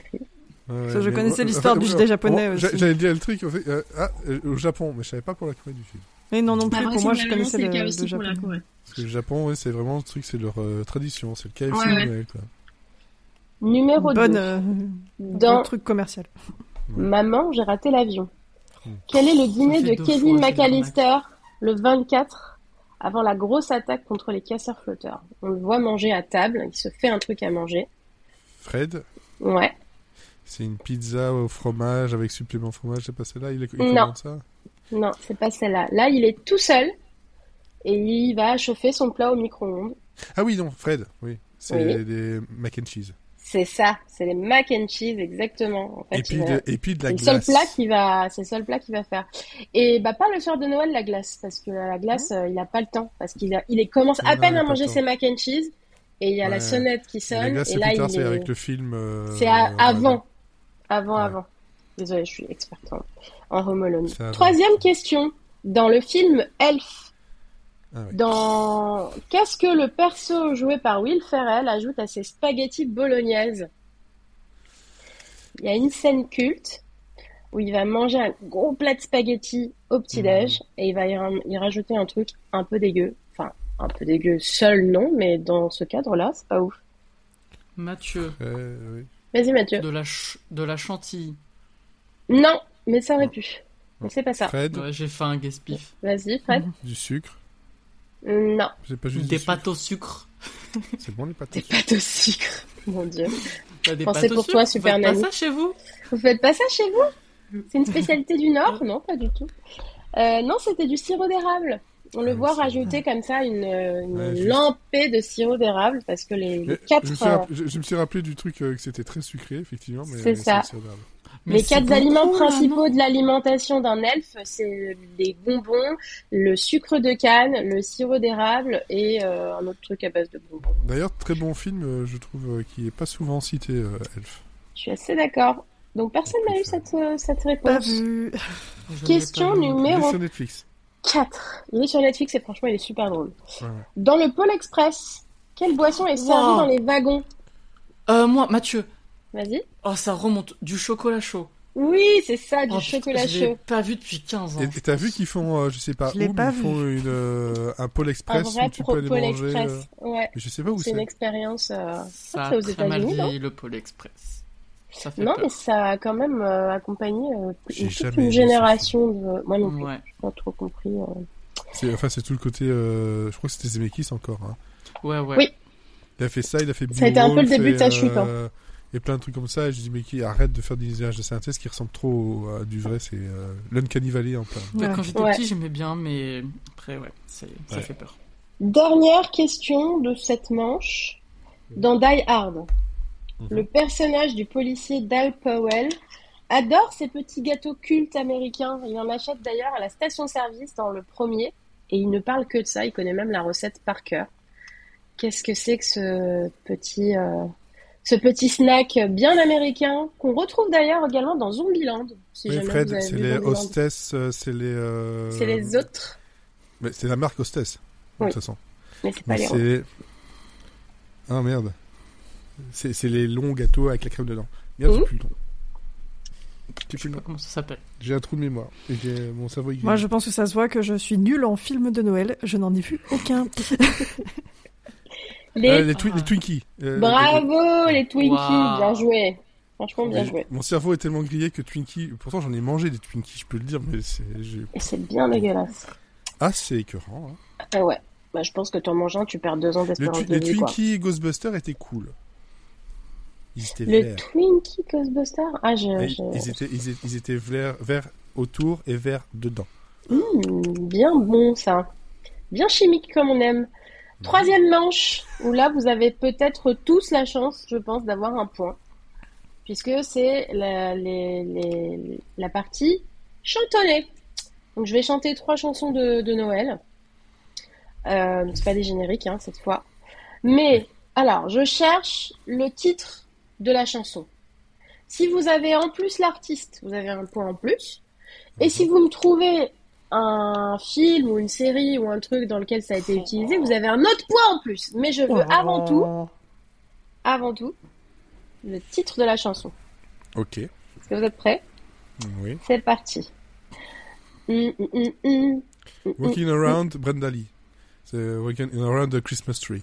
[SPEAKER 1] Ouais,
[SPEAKER 3] Ça, je
[SPEAKER 1] mais
[SPEAKER 3] connaissais l'histoire du județ japonais aussi.
[SPEAKER 1] j'a- J'allais dire le truc, en fait, euh, ah, euh, au Japon, mais je savais pas pour la Corée du Sud.
[SPEAKER 3] Et non, non plus, pour moi, je connaissais le, le
[SPEAKER 2] pour
[SPEAKER 3] Japon.
[SPEAKER 2] la Corée.
[SPEAKER 1] Parce que le Japon, ouais, c'est vraiment le truc, c'est leur euh, tradition, c'est le KFC
[SPEAKER 2] Ouais, ouais.
[SPEAKER 1] quoi.
[SPEAKER 2] Numéro
[SPEAKER 3] Bonne
[SPEAKER 2] 2.
[SPEAKER 3] euh,
[SPEAKER 2] Dans
[SPEAKER 3] bon truc commercial.
[SPEAKER 2] Maman, j'ai raté l'avion. Quel est le dîner de Kevin McAllister le 24 avant la grosse attaque contre les casseurs flotteurs On le voit manger à table, il se fait un truc à manger.
[SPEAKER 1] Fred,
[SPEAKER 2] Ouais.
[SPEAKER 1] c'est une pizza au fromage avec supplément fromage, c'est pas celle-là Il, il
[SPEAKER 2] Non.
[SPEAKER 1] ça?
[SPEAKER 2] Non, c'est pas celle-là. Là, il est tout seul et il va chauffer son plat au micro-ondes.
[SPEAKER 1] Ah oui, non, Fred, oui. C'est
[SPEAKER 2] Oui.
[SPEAKER 1] des mac and cheese.
[SPEAKER 2] C'est ça, c'est les mac and cheese exactement. En fait,
[SPEAKER 1] et, puis
[SPEAKER 2] va-
[SPEAKER 1] de, et puis de la
[SPEAKER 2] C'est le seul
[SPEAKER 1] glace.
[SPEAKER 2] plat qui va, c'est le seul plat qu'il va faire. Et bah pas le soir de Noël la glace parce que la glace euh, il a pas le temps parce qu'il a, il est- commence à
[SPEAKER 1] Non,
[SPEAKER 2] peine à manger ses mac and cheese et il y a la sonnette qui
[SPEAKER 1] Et
[SPEAKER 2] sonne
[SPEAKER 1] la glace,
[SPEAKER 2] et
[SPEAKER 1] c'est
[SPEAKER 2] là
[SPEAKER 1] plus tard,
[SPEAKER 2] il
[SPEAKER 1] c'est
[SPEAKER 2] est,
[SPEAKER 1] avec le film. euh,
[SPEAKER 2] c'est à-
[SPEAKER 1] euh,
[SPEAKER 2] avant, avant,
[SPEAKER 1] Ouais.
[SPEAKER 2] avant. Désolée, je suis experte en, en Home Alone. Troisième question. Dans le film Elf,
[SPEAKER 1] Ah
[SPEAKER 2] dans qu'est-ce que le perso joué par Will Ferrell ajoute à ses spaghettis bolognaises? Il y a une scène culte où il va manger un gros plat de spaghettis au petit-déj
[SPEAKER 1] Mhm.
[SPEAKER 2] et il va y, rajouter un truc un peu dégueu. Enfin, un peu dégueu seul, non, mais dans ce cadre-là, c'est pas ouf.
[SPEAKER 4] Mathieu,
[SPEAKER 1] Euh, oui.
[SPEAKER 2] Vas-y, Mathieu.
[SPEAKER 4] de la, ch- de la chantilly.
[SPEAKER 2] Non, mais ça aurait pu. Mais c'est pas ça.
[SPEAKER 1] Fred,
[SPEAKER 4] Ouais, j'ai fait un gaspif.
[SPEAKER 2] Vas-y, Fred.
[SPEAKER 1] du sucre.
[SPEAKER 2] Non,
[SPEAKER 1] C'est pas juste
[SPEAKER 4] Des pâtes au sucre.
[SPEAKER 1] C'est bon les pâtes. au
[SPEAKER 2] des
[SPEAKER 1] sucre.
[SPEAKER 2] pâtes au sucre. Mon dieu.
[SPEAKER 4] Des
[SPEAKER 2] Pensez pour
[SPEAKER 4] sucre
[SPEAKER 2] toi,
[SPEAKER 4] Vous
[SPEAKER 2] Super
[SPEAKER 4] faites pas ça chez vous
[SPEAKER 2] Vous faites pas ça chez vous? C'est une spécialité du Nord? Non, pas du tout. Euh, non, c'était du sirop d'érable. On le
[SPEAKER 1] Ah,
[SPEAKER 2] voit rajouter comme ça une, une
[SPEAKER 1] Ouais, juste.
[SPEAKER 2] lampée de sirop d'érable parce que les, quatre,
[SPEAKER 1] je, me suis
[SPEAKER 2] euh,
[SPEAKER 1] rappelé, je- je me suis rappelé du truc euh, que c'était très sucré, effectivement. mais
[SPEAKER 2] C'est ça.
[SPEAKER 4] Mais
[SPEAKER 2] les quatre aliments principaux
[SPEAKER 4] non
[SPEAKER 2] de l'alimentation d'un elfe, c'est les bonbons, le sucre de canne, le sirop d'érable et euh, un autre truc à base de bonbons.
[SPEAKER 1] D'ailleurs, très bon film, euh, je trouve, euh, qui est pas souvent cité, euh, Elf.
[SPEAKER 2] Je suis assez d'accord. Donc personne n'a eu cette, réponse.
[SPEAKER 3] vu.
[SPEAKER 2] Question numéro
[SPEAKER 1] sur Netflix.
[SPEAKER 2] 4. Il est sur Netflix et franchement il est super drôle.
[SPEAKER 1] Ouais.
[SPEAKER 2] Dans le Pôle Express, quelle boisson est servie
[SPEAKER 4] Wow.
[SPEAKER 2] dans les wagons?
[SPEAKER 4] Euh, moi, Mathieu.
[SPEAKER 2] Vas-y.
[SPEAKER 4] Oh, ça remonte. Du chocolat chaud.
[SPEAKER 2] Oui, c'est ça, du
[SPEAKER 4] Oh,
[SPEAKER 2] chocolat
[SPEAKER 4] putain, je l'ai
[SPEAKER 2] chaud.
[SPEAKER 4] pas vu depuis 15 ans.
[SPEAKER 1] Et t'as vu qu'ils font, euh, je sais pas
[SPEAKER 3] Je
[SPEAKER 1] où,
[SPEAKER 3] pas
[SPEAKER 1] ils font une, euh, un pôle
[SPEAKER 2] Un
[SPEAKER 1] express
[SPEAKER 2] vrai
[SPEAKER 1] où tu peux aller
[SPEAKER 2] Pôle
[SPEAKER 1] manger.
[SPEAKER 2] Express.
[SPEAKER 1] euh,
[SPEAKER 2] Ouais,
[SPEAKER 1] Mais je sais pas où
[SPEAKER 2] c'est
[SPEAKER 1] c'est.
[SPEAKER 2] une expérience. euh,
[SPEAKER 4] Ça
[SPEAKER 2] c'est aux
[SPEAKER 4] a très mal vieilli, le Pôle Express. Ça fait
[SPEAKER 2] Non,
[SPEAKER 4] peur.
[SPEAKER 2] mais ça a quand même euh, accompagné euh, une, toute une génération de. Moi non plus,
[SPEAKER 4] Ouais.
[SPEAKER 2] j'ai pas trop compris. euh.
[SPEAKER 1] C'est, enfin, c'est tout le côté. euh, je crois que c'était Zemeckis encore. Hein.
[SPEAKER 4] Ouais, ouais.
[SPEAKER 2] Oui.
[SPEAKER 1] Il a fait ça, il a fait
[SPEAKER 2] Ça a été un peu le début de sa chute, hein.
[SPEAKER 1] Et plein de trucs comme ça. Et je dis, mais qui arrête de faire des images de synthèse qui ressemblent trop à du vrai. C'est euh, l'Uncanny Valley en plein.
[SPEAKER 4] Ouais. Quand j'étais
[SPEAKER 2] Ouais.
[SPEAKER 4] petit, j'aimais bien, mais après, ouais, c'est- ça fait peur.
[SPEAKER 2] Dernière question de cette manche. Dans Die Hard,
[SPEAKER 1] Mhm.
[SPEAKER 2] le personnage du policier Dal Powell adore ces petits gâteaux cultes américains. Il en achète d'ailleurs à la station-service dans le premier. Et il ne parle que de ça. Il connaît même la recette par cœur. Qu'est-ce que c'est que ce petit, euh, ce petit snack bien américain qu'on retrouve d'ailleurs également dans Zombieland. Si
[SPEAKER 1] Oui, Fred,
[SPEAKER 2] avez
[SPEAKER 1] c'est les
[SPEAKER 2] Zombieland.
[SPEAKER 1] hostess, euh, c'est les. euh,
[SPEAKER 2] C'est les autres,
[SPEAKER 1] Mais c'est la marque hostess. De
[SPEAKER 2] Oui.
[SPEAKER 1] toute façon.
[SPEAKER 2] mais c'est pas
[SPEAKER 1] Mais
[SPEAKER 2] les.
[SPEAKER 1] Ah merde. C'est c'est les longs gâteaux avec la crème dedans. Merde, j'ai
[SPEAKER 2] Mhm.
[SPEAKER 1] plus le nom. J'ai
[SPEAKER 4] Je
[SPEAKER 1] plus
[SPEAKER 4] sais pas comment ça s'appelle.
[SPEAKER 1] J'ai un trou de mémoire. Mon cerveau
[SPEAKER 3] Moi, je pense que ça se voit que je suis nulle en film de Noël. Je n'en ai vu aucun.
[SPEAKER 2] Les...
[SPEAKER 1] Euh, les, Twi-
[SPEAKER 4] Ah.
[SPEAKER 1] les Twinkies. Euh,
[SPEAKER 2] Bravo, les Twinkies, bien joué. Franchement, bien
[SPEAKER 1] mais
[SPEAKER 2] joué.
[SPEAKER 1] Mon cerveau est tellement grillé que Twinkie. Pourtant, j'en ai mangé des Twinkies, je peux le dire, mais c'est j'ai-
[SPEAKER 2] Et c'est bien dégueulasse.
[SPEAKER 1] assez écœurant. hein.
[SPEAKER 2] Ah ouais. Bah, je pense que t'en manges un, tu perds deux ans
[SPEAKER 1] Le
[SPEAKER 2] d'espérance de
[SPEAKER 1] les
[SPEAKER 2] vie, quoi.
[SPEAKER 1] Twinkies Ghostbusters étaient cool. Ils étaient
[SPEAKER 2] Le
[SPEAKER 1] verts.
[SPEAKER 2] Twinkie Ghostbuster Ah, je...
[SPEAKER 1] Et
[SPEAKER 2] je-
[SPEAKER 1] Ils étaient, ils étaient, ils étaient verts, verts autour et verts dedans.
[SPEAKER 2] Mmh, bien bon, ça. Bien chimique, comme on aime. Troisième manche, où là, vous avez peut-être tous la chance, je pense, d'avoir un point. Puisque c'est la, les- les- la partie chantonnée. Donc, je vais chanter trois chansons de, de Noël. Euh, c'est pas des génériques, hein, cette fois. Mais, alors, je cherche le titre de la chanson. Si vous avez en plus l'artiste, vous avez un point en plus. Et si vous me trouvez un film ou une série ou un truc dans lequel ça a été utilisé, vous avez un autre point en plus. Mais je veux avant tout, avant tout, le titre de la chanson.
[SPEAKER 1] Ok.
[SPEAKER 2] Est-ce que vous êtes prêts?
[SPEAKER 1] Oui.
[SPEAKER 2] C'est parti. Hum, hum. Hum,
[SPEAKER 1] Walking around Brenda Lee. C'est Walking around the Christmas tree.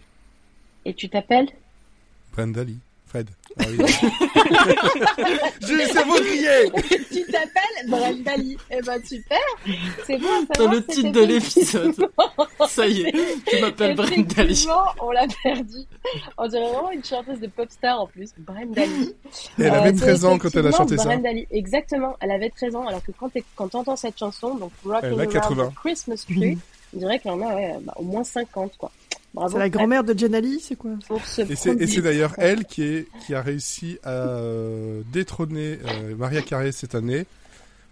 [SPEAKER 2] Et tu t'appelles?
[SPEAKER 1] Brenda Lee. Fred. Ah oui. J'ai le cerveau grillé
[SPEAKER 2] Tu t'appelles Brenda Lee. Eh ben super C'est bon
[SPEAKER 4] Dans le titre de l'épisode. Ça y est, je m'appelle Brenda Lee.
[SPEAKER 2] On l'a perdu. On dirait vraiment une chanteuse de pop star en plus, Brenda Lee.
[SPEAKER 1] Et Elle
[SPEAKER 2] Euh,
[SPEAKER 1] avait
[SPEAKER 2] c'est
[SPEAKER 1] 13 ans quand elle a chanté ça.
[SPEAKER 2] Lee. Exactement, elle avait 13 ans, alors que quand quand t'entends cette chanson, donc Rocking
[SPEAKER 1] Elle a
[SPEAKER 2] Around
[SPEAKER 1] 80.
[SPEAKER 2] the Christmas Tree, on dirait qu'elle en a ouais, bah, au moins 50, quoi. Bravo.
[SPEAKER 3] C'est la grand-mère de Jenali, c'est quoi
[SPEAKER 2] Pour ce
[SPEAKER 1] Et c'est, et
[SPEAKER 2] produit.
[SPEAKER 1] c'est d'ailleurs elle qui, est, qui a réussi à euh, détrôner euh, Maria Carey cette année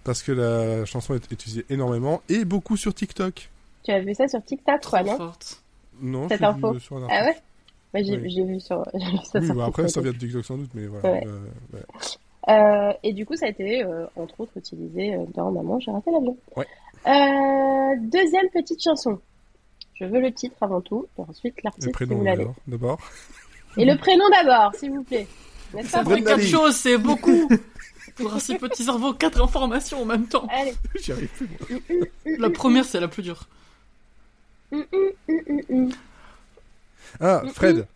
[SPEAKER 1] parce que la chanson est utilisée énormément et beaucoup sur TikTok.
[SPEAKER 2] Tu as vu ça sur TikTok, quoi,
[SPEAKER 4] Trop
[SPEAKER 2] non
[SPEAKER 4] forte.
[SPEAKER 1] Non,
[SPEAKER 2] Cette info.
[SPEAKER 1] vu sur un
[SPEAKER 2] Ah ouais Moi, j'ai
[SPEAKER 1] Oui.
[SPEAKER 2] j'ai vu sur. j'ai vu ça
[SPEAKER 1] Oui,
[SPEAKER 2] sur
[SPEAKER 1] bah après
[SPEAKER 2] TikTok.
[SPEAKER 1] ça vient de TikTok sans doute, mais voilà.
[SPEAKER 2] Ouais.
[SPEAKER 1] euh, ouais.
[SPEAKER 2] Euh, et du coup, ça a été, euh, entre autres, utilisé dans Maman, j'ai raté l'avion.
[SPEAKER 1] Ouais.
[SPEAKER 2] Euh, deuxième petite chanson. Je veux le titre avant tout, et ensuite
[SPEAKER 1] Le
[SPEAKER 2] l'artiste si
[SPEAKER 1] prénom alors, d'abord.
[SPEAKER 2] Et le prénom d'abord, s'il vous plaît.
[SPEAKER 4] Ça
[SPEAKER 1] Brenda
[SPEAKER 4] quatre choses, c'est beaucoup. Pour un si petit cerveau, quatre informations en même temps.
[SPEAKER 2] Allez.
[SPEAKER 1] J'y arrive plus. moi.
[SPEAKER 4] La première, c'est la plus dure.
[SPEAKER 1] Ah, Fred.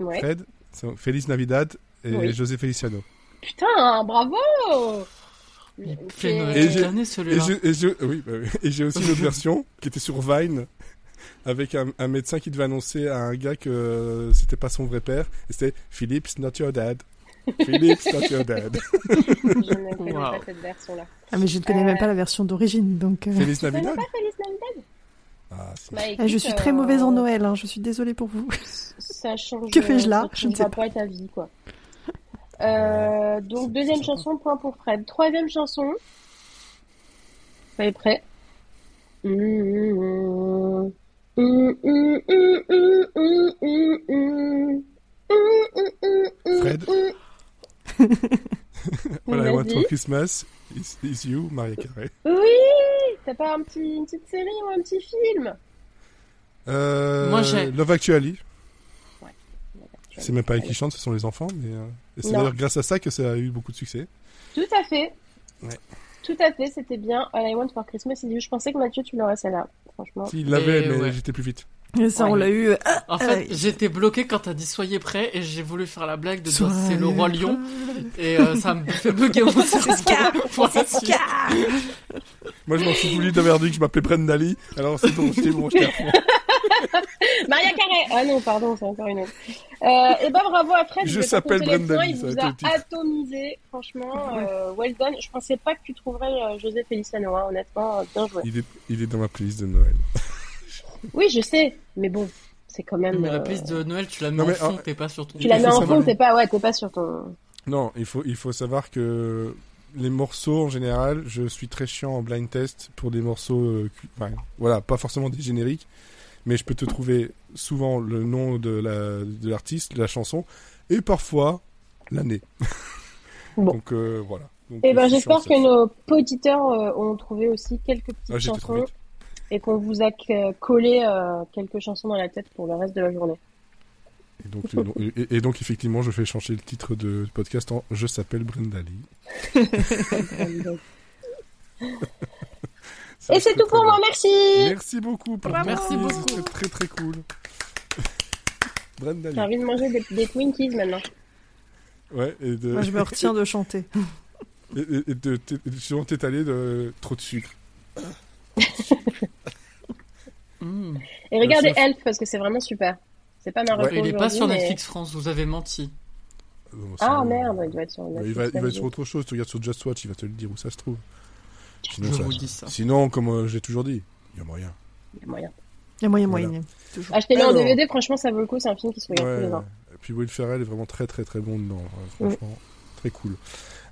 [SPEAKER 2] Ouais.
[SPEAKER 1] Fred, c'est Feliz Navidad et
[SPEAKER 2] Oui.
[SPEAKER 1] José Feliciano.
[SPEAKER 2] Putain, bravo
[SPEAKER 4] Il fait
[SPEAKER 1] Et j'ai- oui, bah oui. Aussi une autre version qui était sur Vine avec un, un médecin qui devait annoncer à un gars que euh, c'était pas son vrai père et c'était Philip's not your dad. Philip's not your dad.
[SPEAKER 2] Je ne connais
[SPEAKER 4] Wow.
[SPEAKER 2] pas cette version-là.
[SPEAKER 3] Ah, mais je ne connais
[SPEAKER 2] Euh,
[SPEAKER 3] même pas la version d'origine, donc... euh,
[SPEAKER 1] Feliz Navidad.
[SPEAKER 2] pas Feliz Navidad?
[SPEAKER 1] Ah.
[SPEAKER 2] Bah, écoute,
[SPEAKER 3] Je suis très
[SPEAKER 2] euh,
[SPEAKER 3] mauvaise en Noël, hein, je suis désolée pour vous.
[SPEAKER 2] Ça change.
[SPEAKER 3] Que fais-je là? Je ne sais
[SPEAKER 2] pas ta vie, quoi. Euh, donc, deuxième
[SPEAKER 1] c'est
[SPEAKER 2] chanson, point pour Fred. Troisième chanson. Soyez prêts.
[SPEAKER 1] Fred. All I want for Christmas is, is you, Maria Carey.
[SPEAKER 2] Oui! T'as pas un petit, une petite série ou un petit film?
[SPEAKER 1] Euh,
[SPEAKER 4] Moi, j'ai-
[SPEAKER 1] Love Actually.
[SPEAKER 2] Ouais.
[SPEAKER 1] Je sais même pas qui chante, ce sont les enfants, mais euh, et c'est d'ailleurs grâce à ça que ça a eu beaucoup de succès.
[SPEAKER 2] Tout à fait.
[SPEAKER 1] Ouais.
[SPEAKER 2] Tout à fait, c'était bien. All I Want for Christmas is You. Je pensais que Mathieu, tu l'aurais celle-là. Franchement.
[SPEAKER 1] S'il l'avait, mais
[SPEAKER 4] ouais.
[SPEAKER 1] j'étais plus vite.
[SPEAKER 3] Et ça, on l'a eu. ah,
[SPEAKER 4] En fait,
[SPEAKER 3] euh,
[SPEAKER 4] j'étais bloqué quand t'as dit soyez prêts et j'ai voulu faire la blague de dire c'est le roi lion et euh, ça me fait bugger mon cerveau.
[SPEAKER 3] C'est.
[SPEAKER 1] Moi, je m'en suis voulu d'avoir dit que je m'appelais Brendali. Alors, c'est bon, c'est bon, je.
[SPEAKER 2] Maria Carré Ah non, pardon, c'est encore une autre. Euh, et ben bravo à Fred,
[SPEAKER 1] Je s'appelle
[SPEAKER 2] compter les
[SPEAKER 1] Brenda
[SPEAKER 2] points,
[SPEAKER 1] Lee,
[SPEAKER 2] il vous a atomisé, franchement, euh, well done. Je pensais pas que tu trouverais euh, José Feliciano, hein, honnêtement, euh, bien joué.
[SPEAKER 1] Il est, il est dans ma playlist de Noël.
[SPEAKER 2] Oui, je sais, mais bon, c'est quand même...
[SPEAKER 4] Mais la
[SPEAKER 2] euh,
[SPEAKER 4] playlist de Noël, tu la mets
[SPEAKER 1] Non,
[SPEAKER 4] en fond, t'es pas sur ton.
[SPEAKER 2] Tu la mets en fond, t'es pas, ouais, t'es pas sur ton...
[SPEAKER 1] Non, il faut, il faut savoir que les morceaux, en général, je suis très chiant en blind test pour des morceaux, euh, enfin, voilà, pas forcément des génériques, mais je peux te trouver souvent le nom de la, de l'artiste, la chanson, et parfois l'année.
[SPEAKER 2] Bon.
[SPEAKER 1] Donc, euh, voilà. Donc,
[SPEAKER 2] Et
[SPEAKER 1] je
[SPEAKER 2] ben j'espère que nos auditeurs euh, ont trouvé aussi quelques petites
[SPEAKER 1] Ah,
[SPEAKER 2] chansons et qu'on vous a collé euh, quelques chansons dans la tête pour le reste de la journée.
[SPEAKER 1] Et donc, et, et donc, effectivement, je fais changer le titre de podcast en Je s'appelle Brenda Lee. Ça,
[SPEAKER 2] et c'est tout pour moi, merci
[SPEAKER 1] Merci beaucoup pour
[SPEAKER 4] Merci beaucoup.
[SPEAKER 1] C'était très très cool. Brenda
[SPEAKER 2] J'ai envie de manger des, des Twinkies maintenant.
[SPEAKER 1] Ouais, et de,
[SPEAKER 3] Moi, je me retiens de chanter.
[SPEAKER 1] et, et- et de, t- et de souvent t'étaler de trop de sucre.
[SPEAKER 4] Mmh.
[SPEAKER 2] Et regardez
[SPEAKER 1] ça-
[SPEAKER 2] Elf parce que c'est vraiment super. C'est pas ma
[SPEAKER 1] Ouais.
[SPEAKER 4] Il est pas sur
[SPEAKER 2] mais-
[SPEAKER 4] Netflix France, vous avez menti.
[SPEAKER 1] Non,
[SPEAKER 2] Ah
[SPEAKER 1] c'est-
[SPEAKER 2] merde, il doit être sur Netflix.
[SPEAKER 1] il, va, il va être sur autre chose, tu regardes sur Just Watch, il va te le dire où ça se trouve. Sinon,
[SPEAKER 4] Je
[SPEAKER 1] ça-
[SPEAKER 4] vous dis ça.
[SPEAKER 1] Sinon comme euh, j'ai toujours dit, il y a moyen.
[SPEAKER 2] Il y a moyen.
[SPEAKER 3] Il y a moyen,
[SPEAKER 1] Voilà.
[SPEAKER 3] moyen.
[SPEAKER 2] Achetez-le en. DVD, franchement ça vaut le coup, c'est un film qui se regarde tous les
[SPEAKER 1] Ouais.
[SPEAKER 2] ans.
[SPEAKER 1] Et puis Will Ferrell est vraiment très très très bon dedans. ouais, franchement, très cool.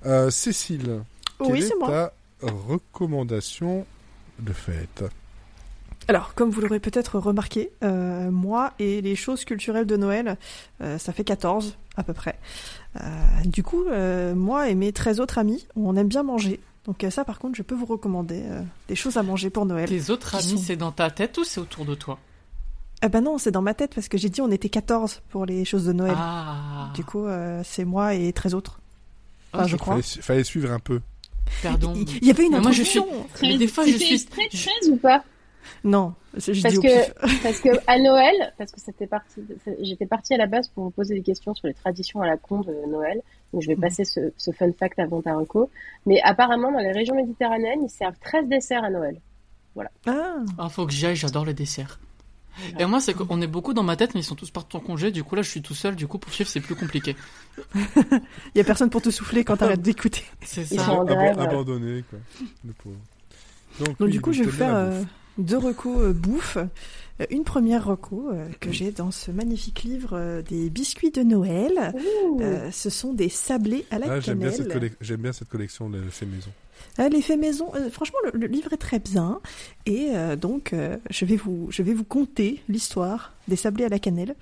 [SPEAKER 1] Euh, Cécile, quelle
[SPEAKER 3] Oui,
[SPEAKER 1] est ta recommandation de fête?
[SPEAKER 3] Alors, comme vous l'aurez peut-être remarqué, euh, moi et les choses culturelles de Noël, euh, ça fait 14 à peu près. Euh, du coup, euh, moi et mes 13 autres amis, on aime bien manger. Donc euh, ça, par contre, je peux vous recommander euh, des choses à manger pour Noël.
[SPEAKER 4] Tes autres amis,
[SPEAKER 3] sont-
[SPEAKER 4] c'est dans ta tête ou c'est autour de toi
[SPEAKER 3] Ah bah non, c'est dans ma tête parce que j'ai dit on était 14 pour les choses de Noël.
[SPEAKER 4] Ah,
[SPEAKER 3] Du coup, euh, c'est moi et 13 autres. Enfin,
[SPEAKER 4] Ok.
[SPEAKER 3] je crois.
[SPEAKER 1] fallait, fallait suivre un peu.
[SPEAKER 4] pardon.
[SPEAKER 3] Il il y avait une
[SPEAKER 4] Mais moi, je
[SPEAKER 3] introduction.
[SPEAKER 4] Mais des fois, je suis.
[SPEAKER 2] extrait de
[SPEAKER 4] je-
[SPEAKER 2] 13 ou pas?
[SPEAKER 3] Non, c'est- je
[SPEAKER 2] Parce
[SPEAKER 3] dis
[SPEAKER 2] que-. Parce que à Noël, parce que c'était parti, j'étais partie à la base pour vous poser des questions sur les traditions à la con de Noël. Donc je vais
[SPEAKER 3] Mhm.
[SPEAKER 2] passer ce, ce fun fact avant ta reco. Mais apparemment, dans les régions méditerranéennes, ils servent 13 desserts à Noël.
[SPEAKER 3] Ah,
[SPEAKER 4] Ah, faut que j'y aille, j'adore les desserts. Et moi, c'est qu'on est beaucoup dans ma tête, mais ils sont tous partis en congé. Du coup, là, je suis tout seul. Du coup, pour suivre, c'est plus compliqué.
[SPEAKER 3] il y a personne pour te souffler quand t'arrêtes d'écouter.
[SPEAKER 4] C'est
[SPEAKER 2] Ils
[SPEAKER 4] ça.
[SPEAKER 2] sont en grève.
[SPEAKER 1] abandonné quoi. Donc,
[SPEAKER 3] Donc
[SPEAKER 1] oui,
[SPEAKER 3] du coup, je vais faire. Deux recos euh, bouffe. Euh, Une première reco euh, que j'ai dans ce magnifique livre euh, des biscuits de Noël. Euh, ce sont des sablés à la
[SPEAKER 1] Ah, j'aime bien,
[SPEAKER 3] cannelle.
[SPEAKER 1] cette collec- j'aime bien cette collection de fait maison.
[SPEAKER 3] Les faits maison, euh, franchement, le, le livre est très bien. Et euh, donc, euh, je, vais vous, je vais vous conter l'histoire des sablés à la cannelle.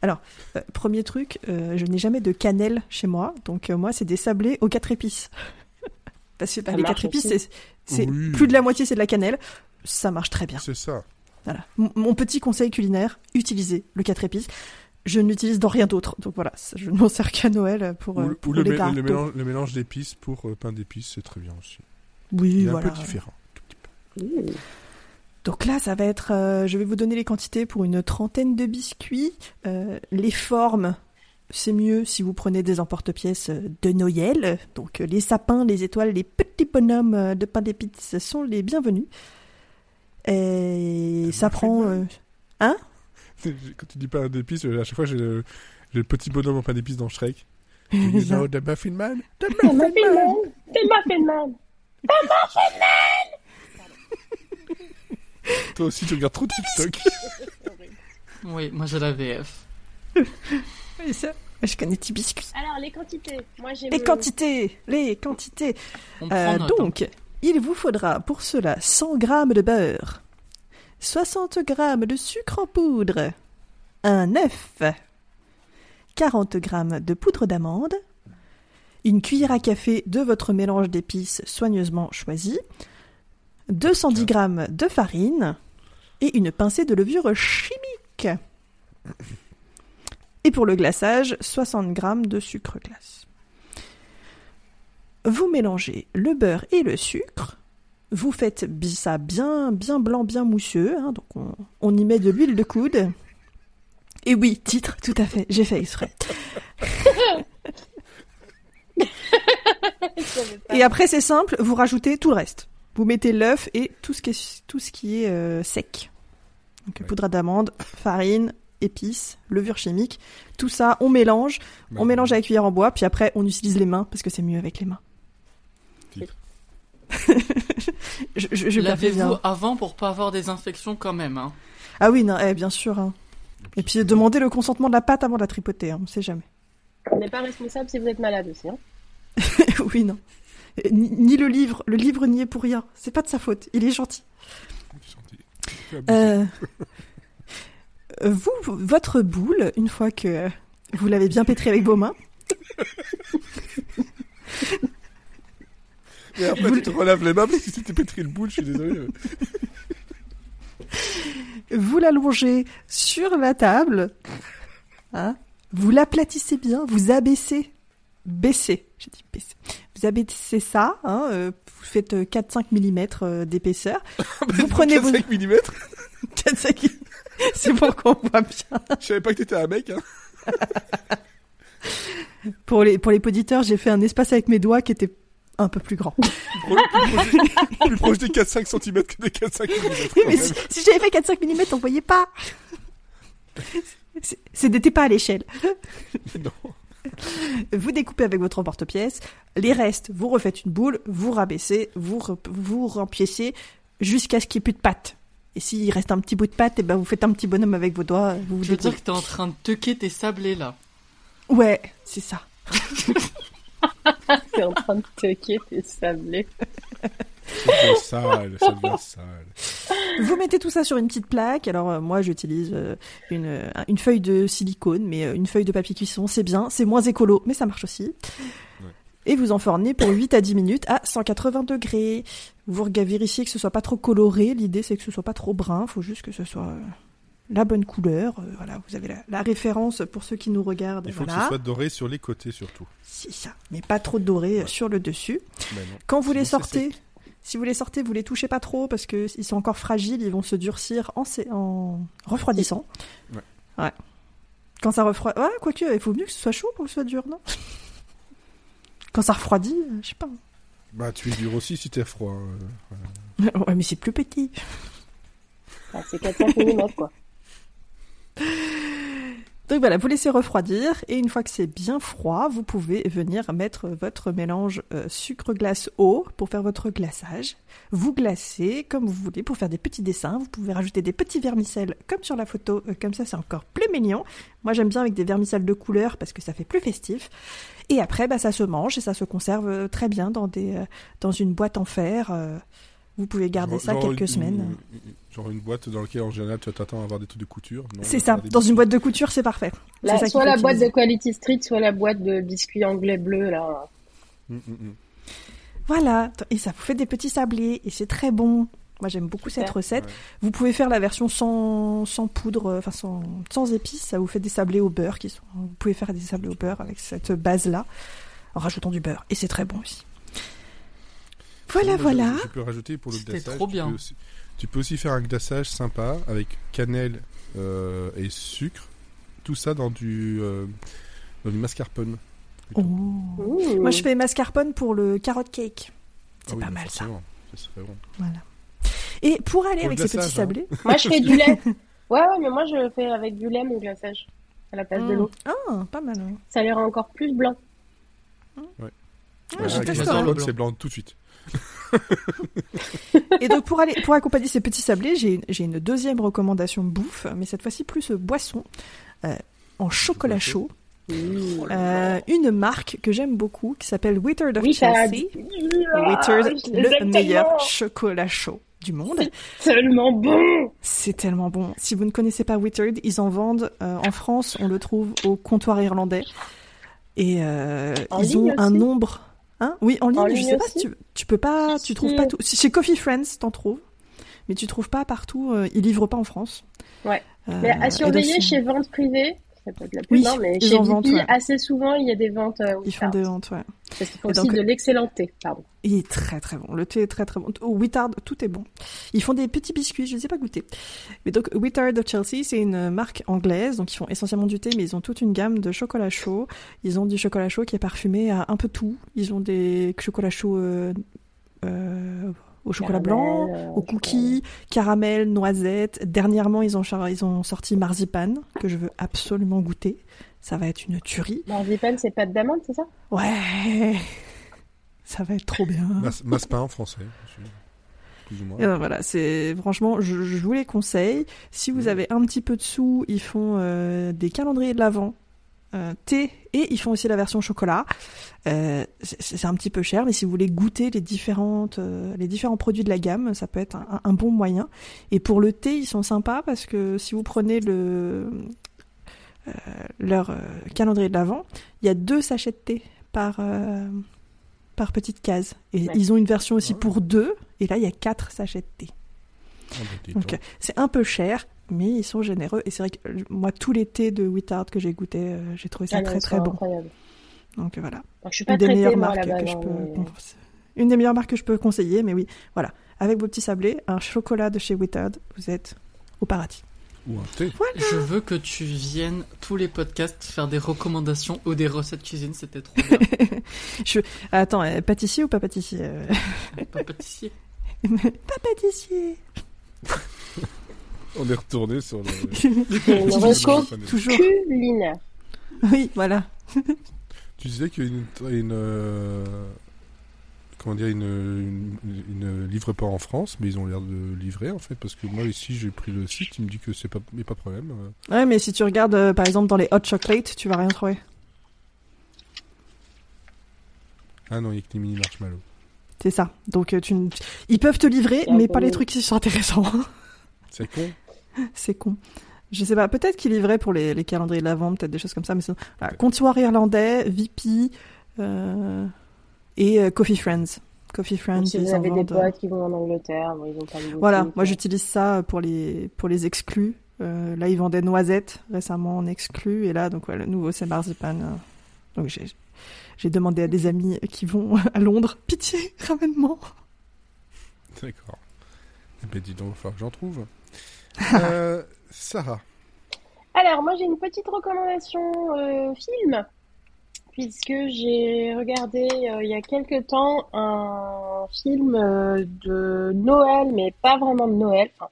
[SPEAKER 3] Alors, euh, premier truc, euh, je n'ai jamais de cannelle chez moi. Donc, euh, moi, c'est des sablés aux quatre épices. Parce que bah, les quatre épices, c'est c'est
[SPEAKER 1] Oui.
[SPEAKER 3] plus de la moitié, c'est de la cannelle. Ça marche très bien.
[SPEAKER 1] C'est ça.
[SPEAKER 3] Voilà. Mon petit conseil culinaire, utilisez le 4 épices. Je n'utilise dans rien d'autre. Donc voilà, je ne m'en sers qu'à Noël pour,
[SPEAKER 1] Ou,
[SPEAKER 3] euh,
[SPEAKER 1] ou
[SPEAKER 3] pour
[SPEAKER 1] le,
[SPEAKER 3] les
[SPEAKER 1] mé- le mélange, le mélange d'épices pour euh, pain d'épices, c'est très bien aussi.
[SPEAKER 3] Oui,
[SPEAKER 1] Il est
[SPEAKER 3] voilà.
[SPEAKER 1] un peu différent. tout petit peu.
[SPEAKER 2] Ouh.
[SPEAKER 3] Donc là, ça va être... euh, je vais vous donner les quantités pour une trentaine de biscuits. Euh, les formes, c'est mieux si vous prenez des emporte-pièces de Noël. Donc les sapins, les étoiles, les petits bonhommes de pain d'épices sont les bienvenus. Et ça prend... euh,
[SPEAKER 1] Quand tu dis pain d'épices, euh, à chaque fois j'ai le, le petit bonhomme en pain d'épices dans Shrek. You know the Muffin Man? The Muffin
[SPEAKER 2] Muffin
[SPEAKER 1] Man!
[SPEAKER 2] Man T'es Muffin Man
[SPEAKER 1] Toi aussi tu regardes trop TikTok.
[SPEAKER 4] Oui, moi, j'ai la VF.
[SPEAKER 3] Oui, ça, je connais petits biscuits.
[SPEAKER 2] Alors, les quantités. Moi,
[SPEAKER 3] Les
[SPEAKER 2] le-
[SPEAKER 3] quantités, les quantités.
[SPEAKER 4] On
[SPEAKER 3] Euh,
[SPEAKER 4] prend note. hein.
[SPEAKER 3] donc, il vous faudra pour cela 100 g de beurre, 60 g de sucre en poudre, un œuf, 40 g de poudre d'amande, une cuillère à café de votre mélange d'épices soigneusement choisi, 210 g de farine et une pincée de levure chimique. Et pour le glaçage, 60 g de sucre glace. Vous mélangez le beurre et le sucre, vous faites ça bien, bien blanc, bien mousseux. hein, donc on, on y met de l'huile de coude. Et oui, titre, tout à fait, j'ai fait exprès. Et après, c'est simple, vous rajoutez tout le reste. Vous mettez l'œuf et tout ce qui est, tout ce qui est euh, sec. Donc
[SPEAKER 1] Ouais.
[SPEAKER 3] poudre d'amande, farine, épices, levure chimique. Tout ça, on mélange. On mélange à la cuillère en bois, puis après, on utilise les mains parce que c'est mieux avec les mains. Je, je, je
[SPEAKER 4] Lavez-vous avant pour pas avoir des infections quand même. Hein?
[SPEAKER 3] Ah oui, non, eh, bien sûr. hein. Et puis demandez le consentement de la pâte avant de la tripoter, hein, on sait jamais.
[SPEAKER 2] On n'est pas responsable si vous êtes malade aussi. Hein.
[SPEAKER 3] oui, non. Euh, Ni, ni le livre, le livre n'y est pour rien. C'est pas de sa faute, il est gentil. Euh, vous, vous- votre boule, une fois que vous l'avez bien pétrie avec vos mains,
[SPEAKER 1] Et après, tu te relaves les mains parce que t'es pétri le boule, je suis désolé.
[SPEAKER 3] vous l'allongez sur la table, hein, vous l'aplatissez bien, vous abaissez, baissez, j'ai dit baissez, vous abaissez ça, hein, euh, vous faites 4-5 mm d'épaisseur, vous prenez vos...
[SPEAKER 1] 5 mm
[SPEAKER 3] 4-5 C'est pour qu'on voit bien.
[SPEAKER 1] Je savais pas que t'étais un mec, hein.
[SPEAKER 3] Pour les, pour les poditeurs, j'ai fait un espace avec mes doigts qui était un peu plus grand.
[SPEAKER 1] Plus proche, plus proche des 4-5 cm que des 4-5 mm.
[SPEAKER 3] Oui, mais si, si j'avais fait 4-5 mm, on voyait pas. C'était pas à l'échelle.
[SPEAKER 1] Non.
[SPEAKER 3] Vous découpez avec votre porte-pièce. Les restes, vous refaites une boule, vous rabaissez, vous, re- vous rempiécez jusqu'à ce qu'il n'y ait plus de pâte. Et s'il reste un petit bout de pâte, et ben vous faites un petit bonhomme avec vos doigts. Vous vous
[SPEAKER 4] Je veux dire que t'es en train de tequer tes sablés là?
[SPEAKER 3] Ouais, c'est ça.
[SPEAKER 2] T'es en train de toquer tes sablés.
[SPEAKER 1] Ça devient sale, ça devient sale.
[SPEAKER 3] Vous mettez tout ça sur une petite plaque. Alors euh, moi j'utilise euh, une, euh, une feuille de silicone, mais euh, une feuille de papier cuisson, c'est bien. C'est moins écolo, mais ça marche aussi.
[SPEAKER 1] Ouais.
[SPEAKER 3] Et vous enfournez pour 8 à 10 minutes à 180 degrés. Vous vérifiez que ce soit pas trop coloré. L'idée c'est que ce soit pas trop brun. faut juste que ce soit euh, la bonne couleur. Euh, voilà, vous avez la, la référence pour ceux qui nous regardent.
[SPEAKER 1] Il faut que
[SPEAKER 3] voilà.
[SPEAKER 1] ce soit doré sur les côtés surtout.
[SPEAKER 3] C'est ça, mais pas trop doré euh,
[SPEAKER 1] Ouais.
[SPEAKER 3] sur le dessus.
[SPEAKER 1] Non.
[SPEAKER 3] Quand vous les
[SPEAKER 1] Sinon,
[SPEAKER 3] sortez, si vous les sortez, vous les touchez pas trop parce que ils sont encore fragiles, ils vont se durcir en, refroidissant.
[SPEAKER 1] Ouais.
[SPEAKER 3] Ouais. Quand ça refroidit, ouais, quoique, il faut mieux que ce soit chaud pour que ce soit dur, non? Quand ça refroidit, euh, je sais pas.
[SPEAKER 1] Bah, tu es dur aussi si t'es froid. euh.
[SPEAKER 3] Ouais, mais c'est plus petit.
[SPEAKER 2] Ah, c'est 4-5 mm quoi.
[SPEAKER 3] Donc voilà, vous laissez refroidir et une fois que c'est bien froid, vous pouvez venir mettre votre mélange euh, sucre-glace-eau pour faire votre glaçage. Vous glacez comme vous voulez pour faire des petits dessins. Vous pouvez rajouter des petits vermicelles comme sur la photo, euh, comme ça c'est encore plus mignon. Moi j'aime bien avec des vermicelles de couleur parce que ça fait plus festif. Et après, bah, ça se mange et ça se conserve euh, très bien dans, des, dans une boîte en fer. Vous pouvez garder
[SPEAKER 1] Genre-
[SPEAKER 3] ça quelques
[SPEAKER 1] une-
[SPEAKER 3] semaines.
[SPEAKER 1] Genre une boîte dans laquelle en général tu t'attends à avoir des trucs de couture.
[SPEAKER 3] C'est ça, dans une boîte de couture c'est parfait. Ça qu'il
[SPEAKER 2] soit la boîte de Quality Street, soit la boîte de biscuits anglais bleus là.
[SPEAKER 1] Mm, mm, mm.
[SPEAKER 3] Voilà, et ça vous fait des petits sablés, et c'est très bon. Moi j'aime beaucoup
[SPEAKER 2] Super.
[SPEAKER 3] cette recette.
[SPEAKER 1] Ouais.
[SPEAKER 3] Vous pouvez faire la version sans, sans poudre, euh, enfin sans, sans épices, ça vous fait des sablés au beurre qui sont. Vous pouvez faire des sablés au beurre avec cette base-là, en rajoutant du beurre, et c'est très bon aussi. Voilà,
[SPEAKER 1] je-
[SPEAKER 3] voilà.
[SPEAKER 1] Je peux rajouter pour le
[SPEAKER 4] C'était
[SPEAKER 1] glaçage.
[SPEAKER 4] trop
[SPEAKER 1] tu
[SPEAKER 4] bien.
[SPEAKER 1] peux aussi- Tu peux aussi faire un glaçage sympa avec cannelle euh, et sucre. Tout ça dans du, euh, dans du mascarpone.
[SPEAKER 3] Oh. Moi je fais mascarpone pour le carrot cake. C'est
[SPEAKER 1] Ah oui,
[SPEAKER 3] pas
[SPEAKER 1] bah
[SPEAKER 3] mal ça.
[SPEAKER 1] forcément, Ça serait bon.
[SPEAKER 3] Voilà. Et pour aller
[SPEAKER 1] Pour
[SPEAKER 3] avec ces petits
[SPEAKER 1] hein.
[SPEAKER 3] sablés.
[SPEAKER 2] Moi je fais du lait. Ouais, ouais, mais moi je fais avec du lait mon glaçage à la place de
[SPEAKER 3] Mm.
[SPEAKER 2] l'eau.
[SPEAKER 3] Ah, pas mal. hein.
[SPEAKER 2] Ça les rend encore plus blanc.
[SPEAKER 3] Ah,
[SPEAKER 1] Ouais,
[SPEAKER 3] je
[SPEAKER 1] avec
[SPEAKER 3] testerai.
[SPEAKER 1] mascarpone,
[SPEAKER 4] Blanc.
[SPEAKER 1] c'est blanc tout de suite.
[SPEAKER 3] Et donc pour aller pour accompagner ces petits sablés, j'ai j'ai une deuxième recommandation bouffe, mais cette fois-ci plus boisson euh, en chocolat chaud.
[SPEAKER 2] Mmh.
[SPEAKER 3] Euh, une marque que j'aime beaucoup qui s'appelle Withered of Chelsea.
[SPEAKER 2] Ah,
[SPEAKER 3] Withered, le meilleur
[SPEAKER 2] tellement.
[SPEAKER 3] chocolat chaud du monde.
[SPEAKER 2] Tellement bon.
[SPEAKER 3] C'est tellement bon. Si vous ne connaissez pas Withered, ils en vendent euh, en France. On le trouve au comptoir irlandais. Et euh, ils ont un nombre. Hein oui, en ligne.
[SPEAKER 2] En
[SPEAKER 3] je
[SPEAKER 2] ligne
[SPEAKER 3] sais pas si tu, tu peux pas. Tu trouves pas tout. Chez Coffee Friends, t'en trouves. Mais tu trouves pas partout. euh, ils livrent pas en France.
[SPEAKER 2] Ouais.
[SPEAKER 3] Euh,
[SPEAKER 2] Mais à surveiller chez vente privée, c'est pas de la pub,
[SPEAKER 3] Oui,
[SPEAKER 2] non, mais chez
[SPEAKER 3] ouais.
[SPEAKER 2] assez souvent, il y a des ventes euh,
[SPEAKER 3] Ils font des ventes, ouais.
[SPEAKER 2] Parce qu'ils font
[SPEAKER 3] Et
[SPEAKER 2] aussi
[SPEAKER 3] donc-
[SPEAKER 2] de l'excellent thé, pardon.
[SPEAKER 3] Il est très très bon. Le thé est très très bon. Au Wittard, tout est bon. Ils font des petits biscuits, je ne les ai pas goûtés. Mais donc, Wittard de Chelsea, c'est une marque anglaise. Donc, ils font essentiellement du thé, mais ils ont toute une gamme de chocolat chaud. Ils ont du chocolat chaud qui est parfumé à un peu tout. Ils ont des chocolats chauds euh, euh, au chocolat blanc,
[SPEAKER 2] Caramel, euh,
[SPEAKER 3] au cookies, caramel, noisette. Dernièrement, ils ont, char- ils ont sorti marzipan, que je veux absolument goûter. Ça va être une tuerie.
[SPEAKER 2] Marzipan, c'est pas de d'amande, c'est ça?
[SPEAKER 3] Ouais Ça va être trop bien.
[SPEAKER 1] Mas- Massepain en français. Plus ou moins.
[SPEAKER 3] Et ben voilà, c'est franchement, je, je vous les conseille. Si vous
[SPEAKER 1] Mhm.
[SPEAKER 3] avez un petit peu de sous, ils font euh, des calendriers de l'avant, euh, thé, et ils font aussi la version chocolat. Euh, c'est un petit peu cher, mais si vous voulez goûter les différentes, euh, les différents produits de la gamme, ça peut être un, un bon moyen. Et pour le thé, ils sont sympas parce que si vous prenez le euh, leur euh, calendrier de l'avant, il y a deux sachets de thé par euh, par petite case. Et
[SPEAKER 2] Ouais.
[SPEAKER 3] ils ont une version aussi pour deux, et là il y a quatre sachets de thé.
[SPEAKER 1] Ah, bah,
[SPEAKER 3] donc. c'est un peu cher, mais ils sont généreux. Et c'est vrai que euh, moi, tous les thés de Wittard que j'ai goûté, euh, j'ai trouvé ça
[SPEAKER 2] Ah
[SPEAKER 3] très très bon.
[SPEAKER 2] incroyables.
[SPEAKER 3] Donc voilà,
[SPEAKER 2] Donc, je suis pas
[SPEAKER 3] une des meilleures marques que je peux,
[SPEAKER 2] mais-
[SPEAKER 3] une des meilleures marques que je peux conseiller. Mais oui, voilà, avec vos petits sablés, un chocolat de chez Wittard, vous êtes au paradis.
[SPEAKER 1] Ou un thé.
[SPEAKER 4] Je veux que tu viennes tous les podcasts faire des recommandations ou des recettes cuisine, c'était trop bien.
[SPEAKER 3] Attends, euh, pâtissier ou pas pâtissier
[SPEAKER 4] Pas pâtissier.
[SPEAKER 3] Pas pâtissier.
[SPEAKER 1] On est retourné sur le.
[SPEAKER 2] Une reco
[SPEAKER 3] Toujours.
[SPEAKER 2] culinaire.
[SPEAKER 3] Oui, voilà.
[SPEAKER 1] Tu disais qu'il y a une, une, euh, comment dire une, une, une livre pas en France, mais ils ont l'air de livrer en fait parce que moi ici j'ai pris le site, il me dit que c'est pas, mais pas de problème. euh.
[SPEAKER 3] Ouais, mais si tu regardes euh, par exemple dans les hot chocolate, tu vas rien trouver.
[SPEAKER 1] Ah non, il y a que les mini marshmallows.
[SPEAKER 3] C'est ça. Donc tu, ils peuvent te livrer,
[SPEAKER 2] un
[SPEAKER 3] mais pas les trucs qui sont intéressants.
[SPEAKER 1] C'est con.
[SPEAKER 3] C'est con. Je sais pas, peut-être qu'ils livraient pour les, les calendriers de l'avant, peut-être des choses comme ça, mais sinon, voilà, comptoir irlandais, VP euh, et euh, Coffee Friends. Coffee Friends,
[SPEAKER 2] Donc, si vous avez des
[SPEAKER 3] vendent, euh,
[SPEAKER 2] potes qui vont en Angleterre, bon, ils ont pas
[SPEAKER 3] Voilà,
[SPEAKER 2] boutique,
[SPEAKER 3] moi j'utilise ça pour les, pour les exclus. Euh, là, ils vendaient noisettes récemment en exclus, et là, donc ouais, le nouveau c'est marzipan. Donc j'ai, j'ai demandé à des amis qui vont à Londres, pitié, ramène-moi.
[SPEAKER 1] D'accord. Eh ben dis donc, il va falloir que j'en trouve. Euh, Sarah.
[SPEAKER 2] Alors, moi, j'ai une petite recommandation euh, film, puisque j'ai regardé euh, il y a quelque temps un film euh, de Noël, mais pas vraiment de Noël. Enfin,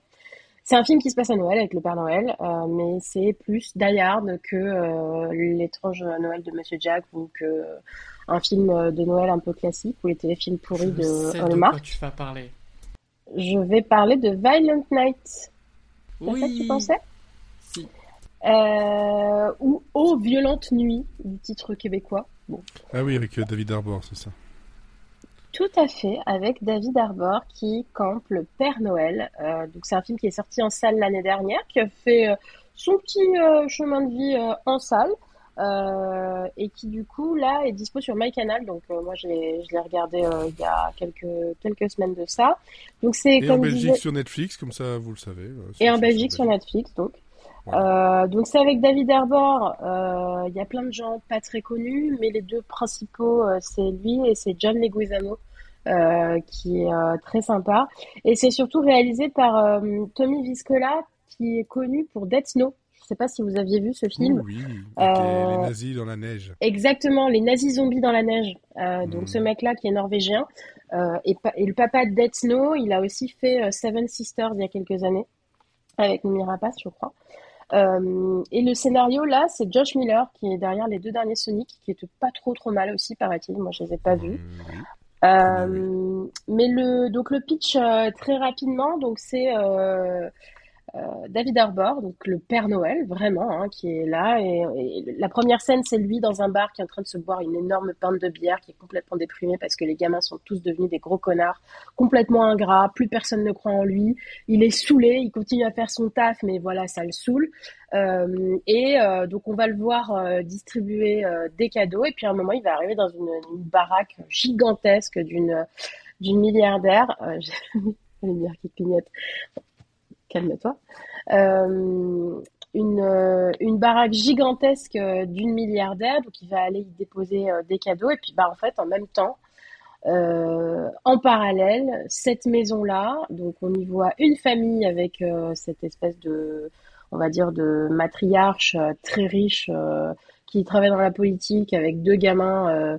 [SPEAKER 2] c'est un film qui se passe à Noël avec le Père Noël, euh, mais c'est plus Die Hard que euh, l'étrange Noël de Monsieur Jack ou que un film de Noël un peu classique ou les téléfilms pourris
[SPEAKER 4] Je
[SPEAKER 2] de
[SPEAKER 4] sais de
[SPEAKER 2] Hallmark.
[SPEAKER 4] quoi tu vas parler.
[SPEAKER 2] Je vais parler de Violent Night. C'est
[SPEAKER 4] Oui.
[SPEAKER 2] ça que tu pensais?
[SPEAKER 4] Si.
[SPEAKER 2] euh, ou Aux violentes nuits du titre québécois. Bon,
[SPEAKER 1] Ah oui, avec euh, David Arbor, c'est ça.
[SPEAKER 2] tout à fait, avec David Arbor qui campe le Père Noël. Euh, donc c'est un film qui est sorti en salle l'année dernière, qui a fait euh, son petit euh, chemin de vie euh, en salle. Euh, et qui du coup là est dispo sur MyCanal donc euh, moi je l'ai je l'ai regardé euh, il y a quelques quelques semaines de ça donc c'est
[SPEAKER 1] Et en
[SPEAKER 2] comme
[SPEAKER 1] Belgique
[SPEAKER 2] disait-
[SPEAKER 1] sur Netflix, comme ça vous le savez. euh,
[SPEAKER 2] et en Belgique sur Netflix donc
[SPEAKER 1] Voilà.
[SPEAKER 2] Euh, donc c'est avec David Arbor. Euh, Il y a plein de gens pas très connus, mais les deux principaux, c'est lui et c'est John Leguizamo, euh, qui est euh, très sympa. Et c'est surtout réalisé par euh, Tommy Viscola, qui est connu pour Death Snow. Sais pas si vous aviez vu ce film.
[SPEAKER 1] Oui, avec les-
[SPEAKER 2] Euh,
[SPEAKER 1] les nazis dans la neige.
[SPEAKER 2] Exactement, les nazis zombies dans la neige. Euh, donc
[SPEAKER 1] Mhm.
[SPEAKER 2] ce mec-là qui est norvégien euh, et, et le papa de Death Snow, il a aussi fait Seven Sisters il y a quelques années avec Mimi Rapace, je crois. Euh, et le scénario là, c'est Josh Miller qui est derrière les deux derniers Sonic, qui étaient pas trop trop mal aussi, paraît-il. Moi, je les ai pas vus.
[SPEAKER 1] Euh, oui.
[SPEAKER 2] Euh, mais le donc le pitch euh, très rapidement, donc c'est David Arbor, donc le Père Noël, vraiment, hein, qui est là. Et, la première scène, c'est lui dans un bar qui est en train de se boire une énorme pinte de bière, qui est complètement déprimé parce que les gamins sont tous devenus des gros connards, complètement ingrats, plus personne ne croit en lui. Il est saoulé, il continue à faire son taf, mais voilà, ça le saoule. Euh, et euh, donc on va le voir euh, distribuer euh, des cadeaux, et puis à un moment, il va arriver dans une, baraque gigantesque d'une milliardaire. Euh, une bière qui clignote calme-toi. Euh, une, euh, une baraque gigantesque euh, d'une milliardaire, donc il va aller y déposer des cadeaux. Et puis, bah, en fait, en même temps, en parallèle, cette maison-là, donc on y voit une famille avec cette espèce de, on va dire, de matriarche très riche qui travaille dans la politique avec deux gamins.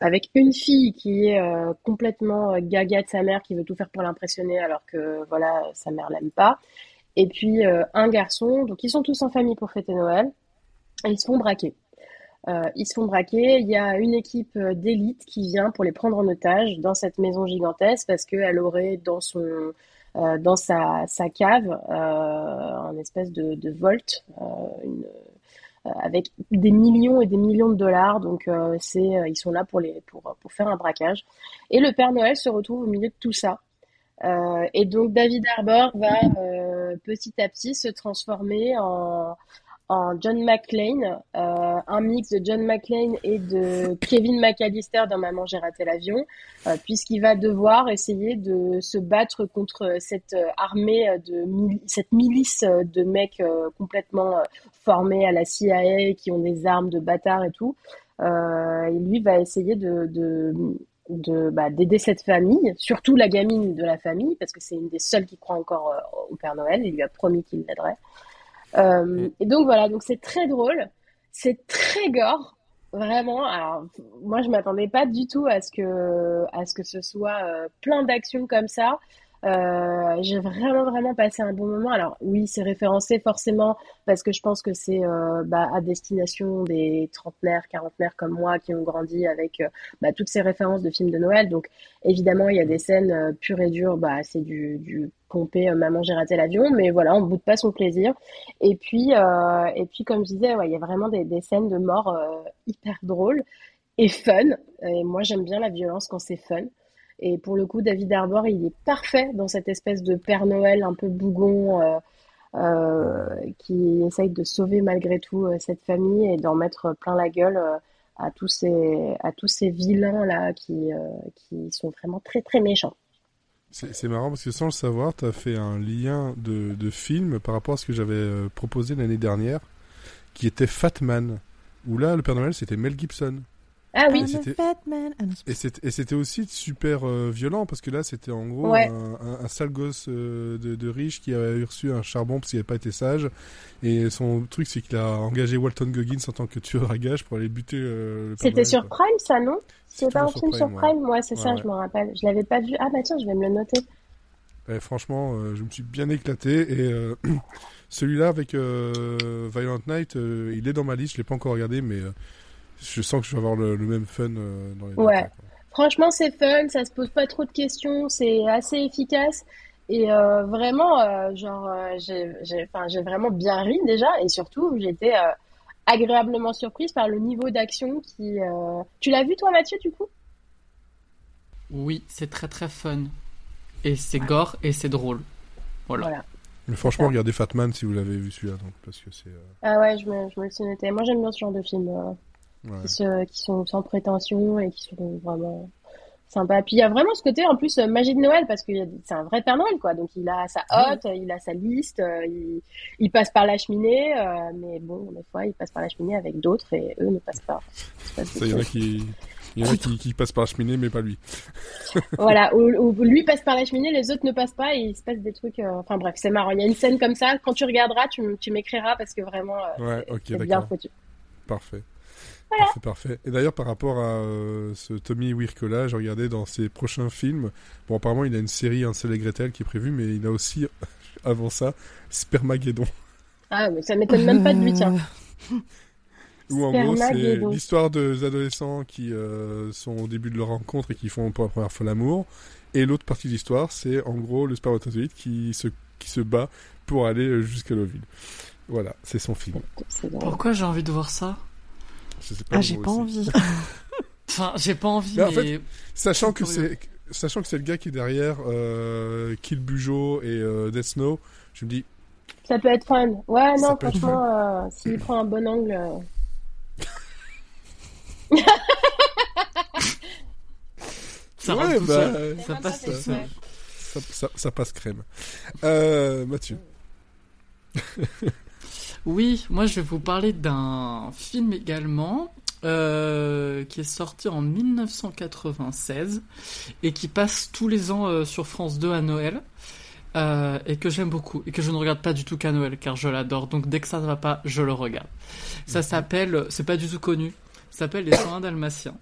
[SPEAKER 2] Avec une fille qui est complètement gaga de sa mère, qui veut tout faire pour l'impressionner alors que voilà sa mère l'aime pas, et puis euh, un garçon. Donc ils sont tous en famille pour fêter Noël et ils se font braquer. Euh, ils se font braquer. Il y a une équipe euh, d'élite qui vient pour les prendre en otage dans cette maison gigantesque parce qu'elle aurait dans son dans sa, sa cave un espèce de, de volte une, avec des millions et des millions de dollars. Donc c'est ils sont là pour les pour pour faire un braquage. Et le Père Noël se retrouve au milieu de tout ça. Euh, et donc David Harbour va euh, petit à petit se transformer en, John McClane, euh, un mix de John McClane et de Kevin McAllister dans Maman j'ai raté l'avion, euh, puisqu'il va devoir essayer de se battre contre cette armée de cette milice de mecs complètement formés à la CIA qui ont des armes de bâtards et tout. Euh, et lui va essayer de, bah, d'aider cette famille, surtout la gamine de la famille, parce que c'est une des seules qui croit encore euh, au Père Noël. Il lui a promis qu'il l'aiderait. Euh, mm. Et donc voilà, donc c'est très drôle, c'est très gore, vraiment. Alors moi je m'attendais pas du tout à ce que à ce que ce soit euh, plein d'actions comme ça. Euh, j'ai vraiment vraiment passé un bon moment. Alors oui, c'est référencé forcément parce que je pense que c'est euh, bah, à destination des trentenaires, quarantenaires comme moi qui ont grandi avec euh, bah, toutes ces références de films de Noël. Donc évidemment, il y a des scènes euh, pures et dures. Bah, c'est du, du pompé Maman j'ai raté l'avion, mais voilà, on boude pas son plaisir. Et puis et puis comme je disais, ouais, il y a vraiment des, des scènes de mort hyper drôles et fun. Et moi, j'aime bien la violence quand c'est fun. Et pour le coup, David Harbour, il est parfait dans cette espèce de Père Noël un peu bougon euh, euh, qui essaye de sauver malgré tout euh, cette famille et d'en mettre plein la gueule à tous ces à tous ces vilains là qui qui sont vraiment très très méchants.
[SPEAKER 1] C'est marrant parce que sans le savoir, tu as fait un lien de, de film par rapport à ce que j'avais proposé l'année dernière, qui était Fatman, où là, le Père Noël, c'était Mel Gibson.
[SPEAKER 2] Ah oui.
[SPEAKER 1] Et c'était aussi super euh, violent parce que là c'était en gros un, un, sale gosse euh, de, de, riche qui avait reçu un charbon parce qu'il n'avait pas été sage. Et son truc c'est qu'il a engagé Walton Goggins en tant que tueur à gage pour aller buter. Euh,
[SPEAKER 2] c'était sur Prime ça non? C'était pas un film sur Prime, moi ouais, c'est ça je me rappelle. Je l'avais pas vu. Ah bah tiens je vais me le noter.
[SPEAKER 1] franchement je me suis bien éclaté et celui-là avec Violent Night il est dans ma liste je l'ai pas encore regardé mais je sens que je vais avoir le, même fun euh, dans les
[SPEAKER 2] Ouais. Franchement, c'est fun, ça se pose pas trop de questions, c'est assez efficace. Et euh, vraiment, euh, genre, j'ai vraiment bien ri déjà, et surtout, j'étais agréablement surprise par le niveau d'action qui. Tu l'as vu toi, Mathieu, du coup?
[SPEAKER 4] Oui, c'est très très fun. Et c'est gore et c'est drôle. Voilà.
[SPEAKER 1] Mais franchement, regardez Fatman si vous l'avez vu celui-là, donc parce que c'est.
[SPEAKER 2] Ah ouais, je me, je me le suis noté. Moi, j'aime bien ce genre de film qui, sont sans prétention et qui sont vraiment sympas. Puis il y a vraiment ce côté en plus euh, magie de Noël parce que c'est un vrai Père Noël quoi. Donc il a sa hotte, il a sa liste, euh, il, passe par la cheminée, euh, mais bon des fois il passe par la cheminée avec d'autres et eux ne passent pas.
[SPEAKER 1] il y en a qui il y en a qui, passent par la cheminée, mais pas lui.
[SPEAKER 2] voilà, lui passe par la cheminée, les autres ne passent pas et il se passe des trucs. enfin bref, c'est marrant. Il y a une scène comme ça. Quand tu regarderas, tu, tu m'écriras parce que vraiment, c'est bien foutu.
[SPEAKER 1] Parfait. Parfait, parfait. Et d'ailleurs, par rapport à euh, ce Tommy Wirkola, j'ai regardé dans ses prochains films. Bon, apparemment, il a une série Ansel et Gretel qui est prévue, mais il a aussi, avant ça, Spermageddon.
[SPEAKER 2] Ah, mais ça m'étonne même pas de lui, tiens.
[SPEAKER 1] Où en gros, c'est l'histoire de adolescents qui euh, sont au début de leur rencontre et qui font pour la première fois l'amour. Et l'autre partie de l'histoire, c'est en gros le spermatozoïde qui se, qui se bat pour aller jusqu'à l'ovule. Voilà, c'est son film.
[SPEAKER 4] Pourquoi j'ai envie de voir ça?
[SPEAKER 3] Ah, j'ai pas envie.
[SPEAKER 4] enfin, j'ai pas envie, mais. En fait,
[SPEAKER 1] sachant que c'est. Sachant que c'est le gars qui est derrière euh, Kill Bujo et euh, Death Snow, je me dis.
[SPEAKER 2] Ça peut être fun. Ouais, non, franchement, euh, s'il prend un bon angle. Euh.
[SPEAKER 4] ça, ouais, bah,
[SPEAKER 1] ça, passe, ça, ça, ça, passe crème. Euh, Mathieu.
[SPEAKER 4] oui, moi je vais vous parler d'un film également euh, qui est sorti en 1996 et qui passe tous les ans euh, sur France 2 à Noël. Euh, et que j'aime beaucoup et que je ne regarde pas du tout qu'à Noël car je l'adore. Donc dès que ça ne va pas je le regarde. Ça
[SPEAKER 1] Mhm.
[SPEAKER 4] s'appelle c'est pas du tout connu ça s'appelle les 101 dalmatiens.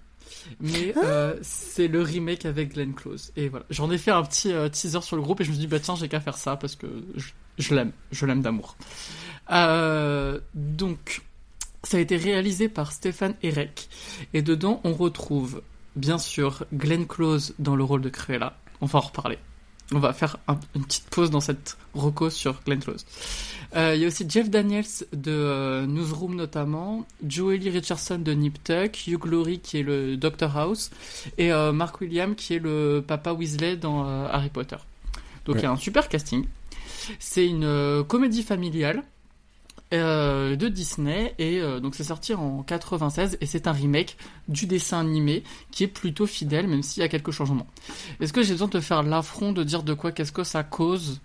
[SPEAKER 4] Mais euh, c'est le remake avec Glenn Close. Et voilà. J'en ai fait un petit euh, teaser sur le groupe et je me suis dit bah tiens j'ai qu'à faire ça parce que je l'aime. Je l'aime d'amour euh, donc ça a été réalisé par Stéphane Erek et dedans on retrouve bien sûr Glenn Close dans le rôle de Cruella. On va en reparler. On va faire un- une petite pause dans cette reco sur Glenn Close. Euh, Il y a aussi Jeff Daniels de euh, Newsroom notamment, Joely Richardson de Nip Tuck, Hugh Laurie qui est le Dr House. Et euh, Mark William qui est le papa Weasley dans Harry Potter. Donc il y a un super casting. C'est une comédie familiale euh, de Disney et euh, donc c'est sorti en 96 et c'est un remake du dessin animé qui est plutôt fidèle même s'il y a quelques changements. Est-ce que j'ai besoin de te faire l'affront de dire de quoi qu'est-ce que ça cause?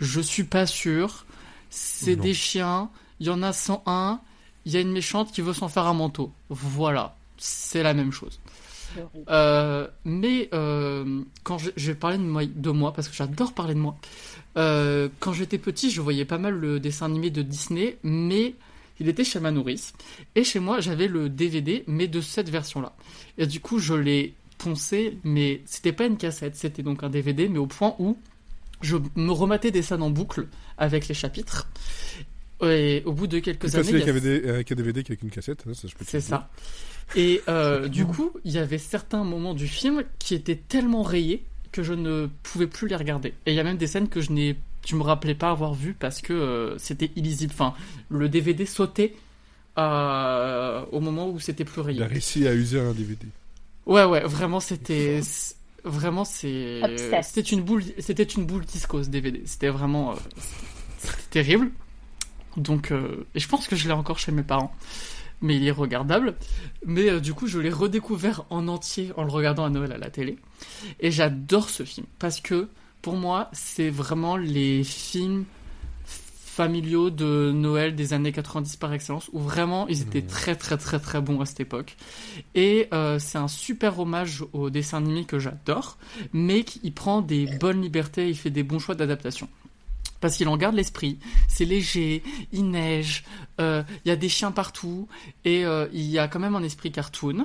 [SPEAKER 4] Je suis pas sûr. C'est des chiens, il y en a 101, il y a une méchante qui veut s'en faire un manteau. Voilà, c'est la même chose. Euh, mais euh, quand je, je vais parler de moi, de moi parce que j'adore parler de moi. Euh, quand j'étais petit, je voyais pas mal le dessin animé de Disney, mais il était chez ma nourrice. Et chez moi, j'avais le DVD, mais de cette version-là. Et du coup, je l'ai poncé, mais c'était pas une cassette, c'était donc un DVD, mais au point où je me rematais des scènes en boucle avec les chapitres. Et au bout de quelques
[SPEAKER 1] C'est
[SPEAKER 4] années, a-
[SPEAKER 1] avec un DVD, qu'avec une cassette, hein, ça je peux
[SPEAKER 4] c'est ça. Et euh, du coup, il y avait certains moments du film qui étaient tellement rayés que je ne pouvais plus les regarder. Et il y a même des scènes que je n'ai, je me rappelais pas avoir vues parce que euh, c'était illisible. Enfin, le DVD sautait euh, au moment où c'était plus
[SPEAKER 1] Il
[SPEAKER 4] rayé.
[SPEAKER 1] a réussi à user un DVD.
[SPEAKER 4] Ouais, ouais, vraiment, c'était. Vraiment, c'est.
[SPEAKER 2] Obsessed.
[SPEAKER 4] C'était une boule, c'était une boule disco ce DVD. C'était vraiment. euh, C'était terrible. Donc, euh, et je pense que je l'ai encore chez mes parents. Mais il est regardable. Mais euh, du coup, je l'ai redécouvert en entier en le regardant à Noël à la télé. Et j'adore ce film. Parce que, pour moi, c'est vraiment les films familiaux de Noël des années 90 par excellence, où vraiment ils étaient
[SPEAKER 1] Mhm.
[SPEAKER 4] très très très très bons à cette époque. Et euh, c'est un super hommage au dessin animé que j'adore, mais qui prend des bonnes libertés, il fait des bons choix d'adaptation. Parce qu'il en garde l'esprit, c'est léger, il neige, euh, il y a des chiens partout, et euh, il y a quand même un esprit cartoon.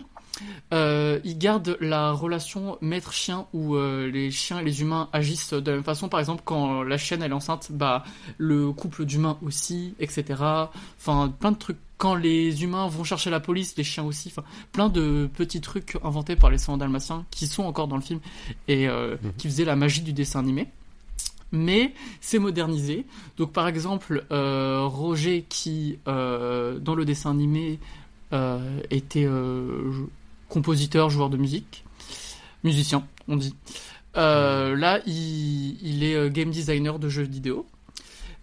[SPEAKER 4] Euh, il garde la relation maître-chien où les chiens et les humains agissent de la même façon. Par exemple, quand la chienne elle est enceinte, bah le couple d'humains aussi, etc. Enfin, plein de trucs. Quand les humains vont chercher la police, les chiens aussi. Enfin, plein de petits trucs inventés par les 100 dalmatiens qui sont encore dans le film et
[SPEAKER 1] Mhm.
[SPEAKER 4] qui faisaient la magie du dessin animé. Mais c'est modernisé. Donc, par exemple, euh, Roger, qui euh, dans le dessin animé euh, était compositeur, joueur de musique, musicien, on dit. Là, il, est game designer de jeux vidéo.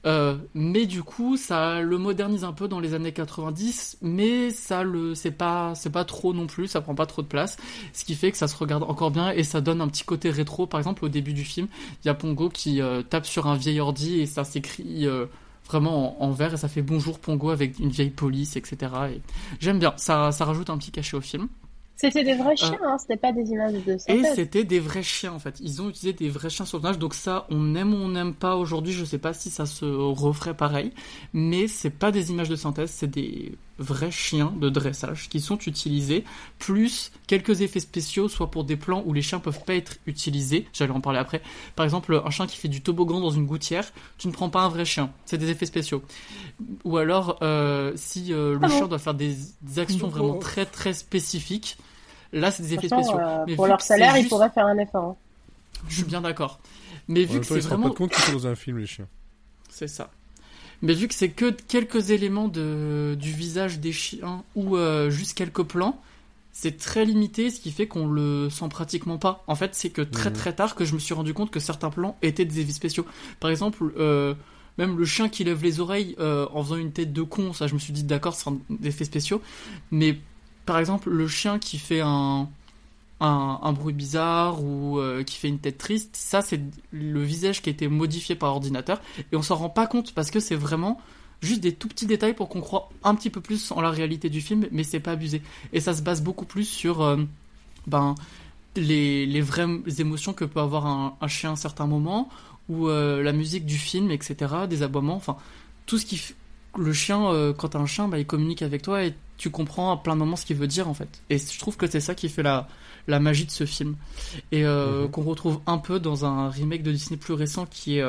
[SPEAKER 4] Euh, mais du coup, ça le modernise un peu dans les années 90, mais ça le c'est pas c'est pas trop non plus, ça prend pas trop de place, ce qui fait que ça se regarde encore bien et ça donne un petit côté rétro. Par exemple, au début du film, il y a Pongo qui euh, tape sur un vieil ordi et ça s'écrit euh, vraiment en, vert et ça fait bonjour Pongo avec une vieille police, etc. Et j'aime bien, ça ça rajoute un petit cachet au film.
[SPEAKER 2] C'était des vrais chiens, hein, c'était pas des images de
[SPEAKER 4] Et
[SPEAKER 2] synthèse.
[SPEAKER 4] c'était des vrais chiens en fait. Ils ont utilisé des vrais chiens sauvages. Donc ça, on aime ou on n'aime pas aujourd'hui. Je sais pas si ça se referait pareil. Mais c'est pas des images de synthèse, c'est des vrais chiens de dressage qui sont utilisés. Plus quelques effets spéciaux, soit pour des plans où les chiens peuvent pas être utilisés. J'allais en parler après. Par exemple, un chien qui fait du toboggan dans une gouttière. Tu ne prends pas un vrai chien. C'est des effets spéciaux. Ou alors, euh, si euh, le
[SPEAKER 2] Ah bon
[SPEAKER 4] chien doit faire des, des actions vraiment très très spécifiques. Là, c'est des effets spéciaux.
[SPEAKER 2] euh,
[SPEAKER 4] Mais
[SPEAKER 2] pour leur salaire, ils
[SPEAKER 4] juste-
[SPEAKER 2] pourraient faire un effort. hein.
[SPEAKER 4] Je suis bien d'accord. Mais vu que c'est
[SPEAKER 1] ils se rendent
[SPEAKER 4] vraiment.
[SPEAKER 1] pas compte qu'ils sont dans un film, les chiens.
[SPEAKER 4] C'est ça. Mais vu que c'est que quelques éléments de, du visage des chiens ou euh, juste quelques plans, c'est très limité, ce qui fait qu'on le sent pratiquement pas. En fait, c'est que très
[SPEAKER 1] Mhm.
[SPEAKER 4] très tard que je me suis rendu compte que certains plans étaient des effets spéciaux. Par exemple, euh, même le chien qui lève les oreilles euh, en faisant une tête de con, ça je me suis dit d'accord, c'est un effet spéciaux. Mais par exemple, le chien qui fait un un, bruit bizarre ou euh, qui fait une tête triste, ça c'est le visage qui a été modifié par ordinateur et on s'en rend pas compte parce que c'est vraiment juste des tout petits détails pour qu'on croit un petit peu plus en la réalité du film, mais c'est pas abusé. Et ça se base beaucoup plus sur euh, ben, les, les, vraies émotions que peut avoir un, chien à un certain moment, ou euh, la musique du film, etc., des aboiements, enfin, tout ce qui. Le chien, quand t'as un chien, bah, il communique avec toi et tu comprends à plein de moments ce qu'il veut dire, en fait. Et je trouve que c'est ça qui fait la, la magie de ce film. Et mhm. qu'on retrouve un peu dans un remake de Disney plus récent qui est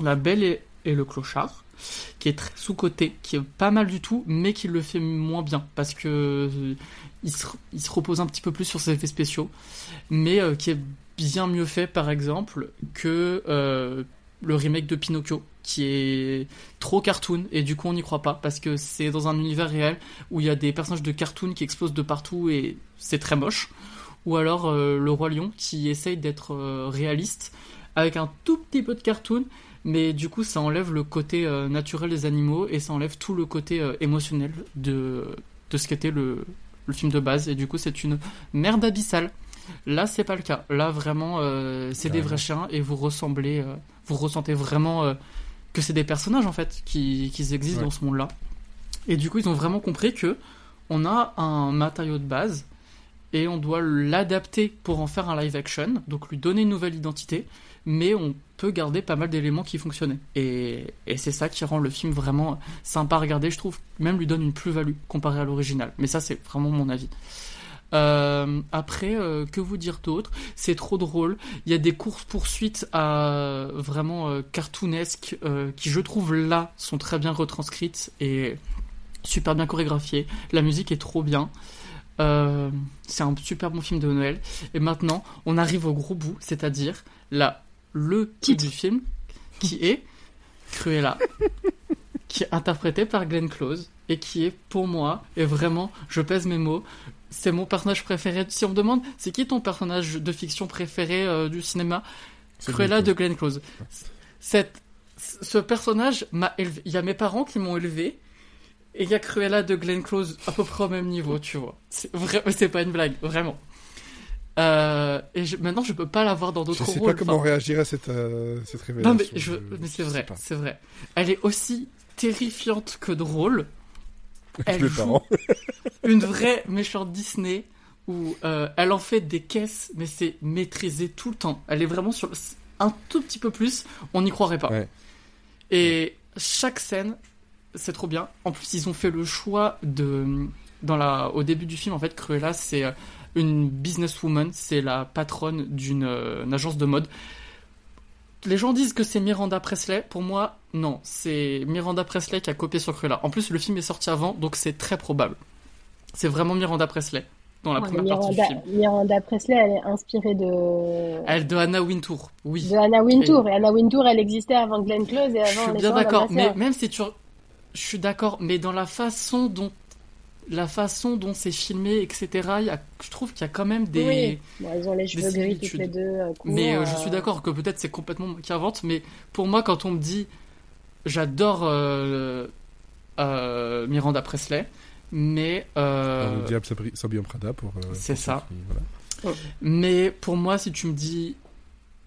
[SPEAKER 4] La Belle et le Clochard qui est très sous-côté, qui est pas mal du tout, mais qui le fait moins bien parce que euh, il, se, repose un petit peu plus sur ses effets spéciaux, mais euh, qui est bien mieux fait par exemple que euh, le remake de Pinocchio qui est trop cartoon et du coup on n'y croit pas parce que c'est dans un univers réel où il y a des personnages de cartoon qui explosent de partout et c'est très moche ou alors le roi lion qui essaye d'être réaliste avec un tout petit peu de cartoon mais du coup ça enlève le côté euh, naturel des animaux et ça enlève tout le côté euh, émotionnel de, de ce qu'était le, le, film de base et du coup c'est une merde abyssale. Là c'est pas le cas. Là vraiment euh, c'est des vrais chiens et vous ressemblez, vous ressentez vraiment que c'est des personnages en fait qui, qui existent dans ce monde-là. Et du coup ils ont vraiment compris que on a un matériau de base et on doit l'adapter pour en faire un live action, donc lui donner une nouvelle identité mais on peut garder pas mal d'éléments qui fonctionnaient. Et, c'est ça qui rend le film vraiment sympa à regarder, je trouve, même lui donne une plus-value comparé à l'original. Mais ça, c'est vraiment mon avis. Euh, après, euh, que vous dire d'autre? C'est trop drôle. Il y a des courses-poursuites à vraiment euh, cartoonesques qui, je trouve, là, sont très bien retranscrites et super bien chorégraphiées. La musique est trop bien. c'est un super bon film de Noël. Et maintenant, on arrive au gros bout, c'est-à-dire la le titre du film, qui est Cruella, qui est interprété par Glenn Close et qui est pour moi, et vraiment, je pèse mes mots, c'est mon personnage préféré. Si on me demande, c'est qui ton personnage de fiction préféré euh, du cinéma? Cruella de Glenn Close. Cette, ce personnage m'a élevé. Il y a mes parents qui m'ont élevé. Et il y a Cruella de Glenn Close à peu près au même niveau, tu vois. C'est vrai, c'est pas une blague, vraiment. Euh, et maintenant, je peux pas la voir dans d'autres rôles.
[SPEAKER 1] Je sais pas comment réagir à cette, euh, cette révélation.
[SPEAKER 4] Non, mais, mais c'est vrai, c'est vrai. Elle est aussi terrifiante que drôle. Elle une vraie méchante Disney où euh, elle en fait des caisses, mais c'est maîtrisé tout le temps. Elle est vraiment sur un tout petit peu plus, on n'y croirait pas. Et chaque scène, c'est trop bien. En plus, ils ont fait le choix de dans la au début du film en fait Cruella c'est une businesswoman, c'est la patronne d'une euh, agence de mode. Les gens disent que c'est Miranda Presley. Pour moi, non. C'est Miranda Presley qui a copié sur Cruella. En plus, le film est sorti avant, donc c'est très probable. C'est vraiment Miranda Presley dans la première partie du film.
[SPEAKER 2] Miranda Presley, elle est inspirée de.
[SPEAKER 4] Elle de Anna Wintour, oui.
[SPEAKER 2] De Anna Wintour. Et, Anna Wintour, elle existait avant Glenn Close et avant.
[SPEAKER 4] Je suis bien d'accord, mais même si tu. Je suis d'accord, mais dans la façon dont la façon dont c'est filmé, etc. je trouve qu'il y a quand même des.
[SPEAKER 2] Oui. ils ont les cheveux gris toutes les deux. Euh,
[SPEAKER 4] mais euh, je suis euh. d'accord que peut-être c'est complètement qui invente, mais pour moi, quand on me dit j'adore Miranda Presley, mais.
[SPEAKER 1] Euh... Diable Sabian Prada pour.
[SPEAKER 4] c'est ça. Mais pour moi, si tu me dis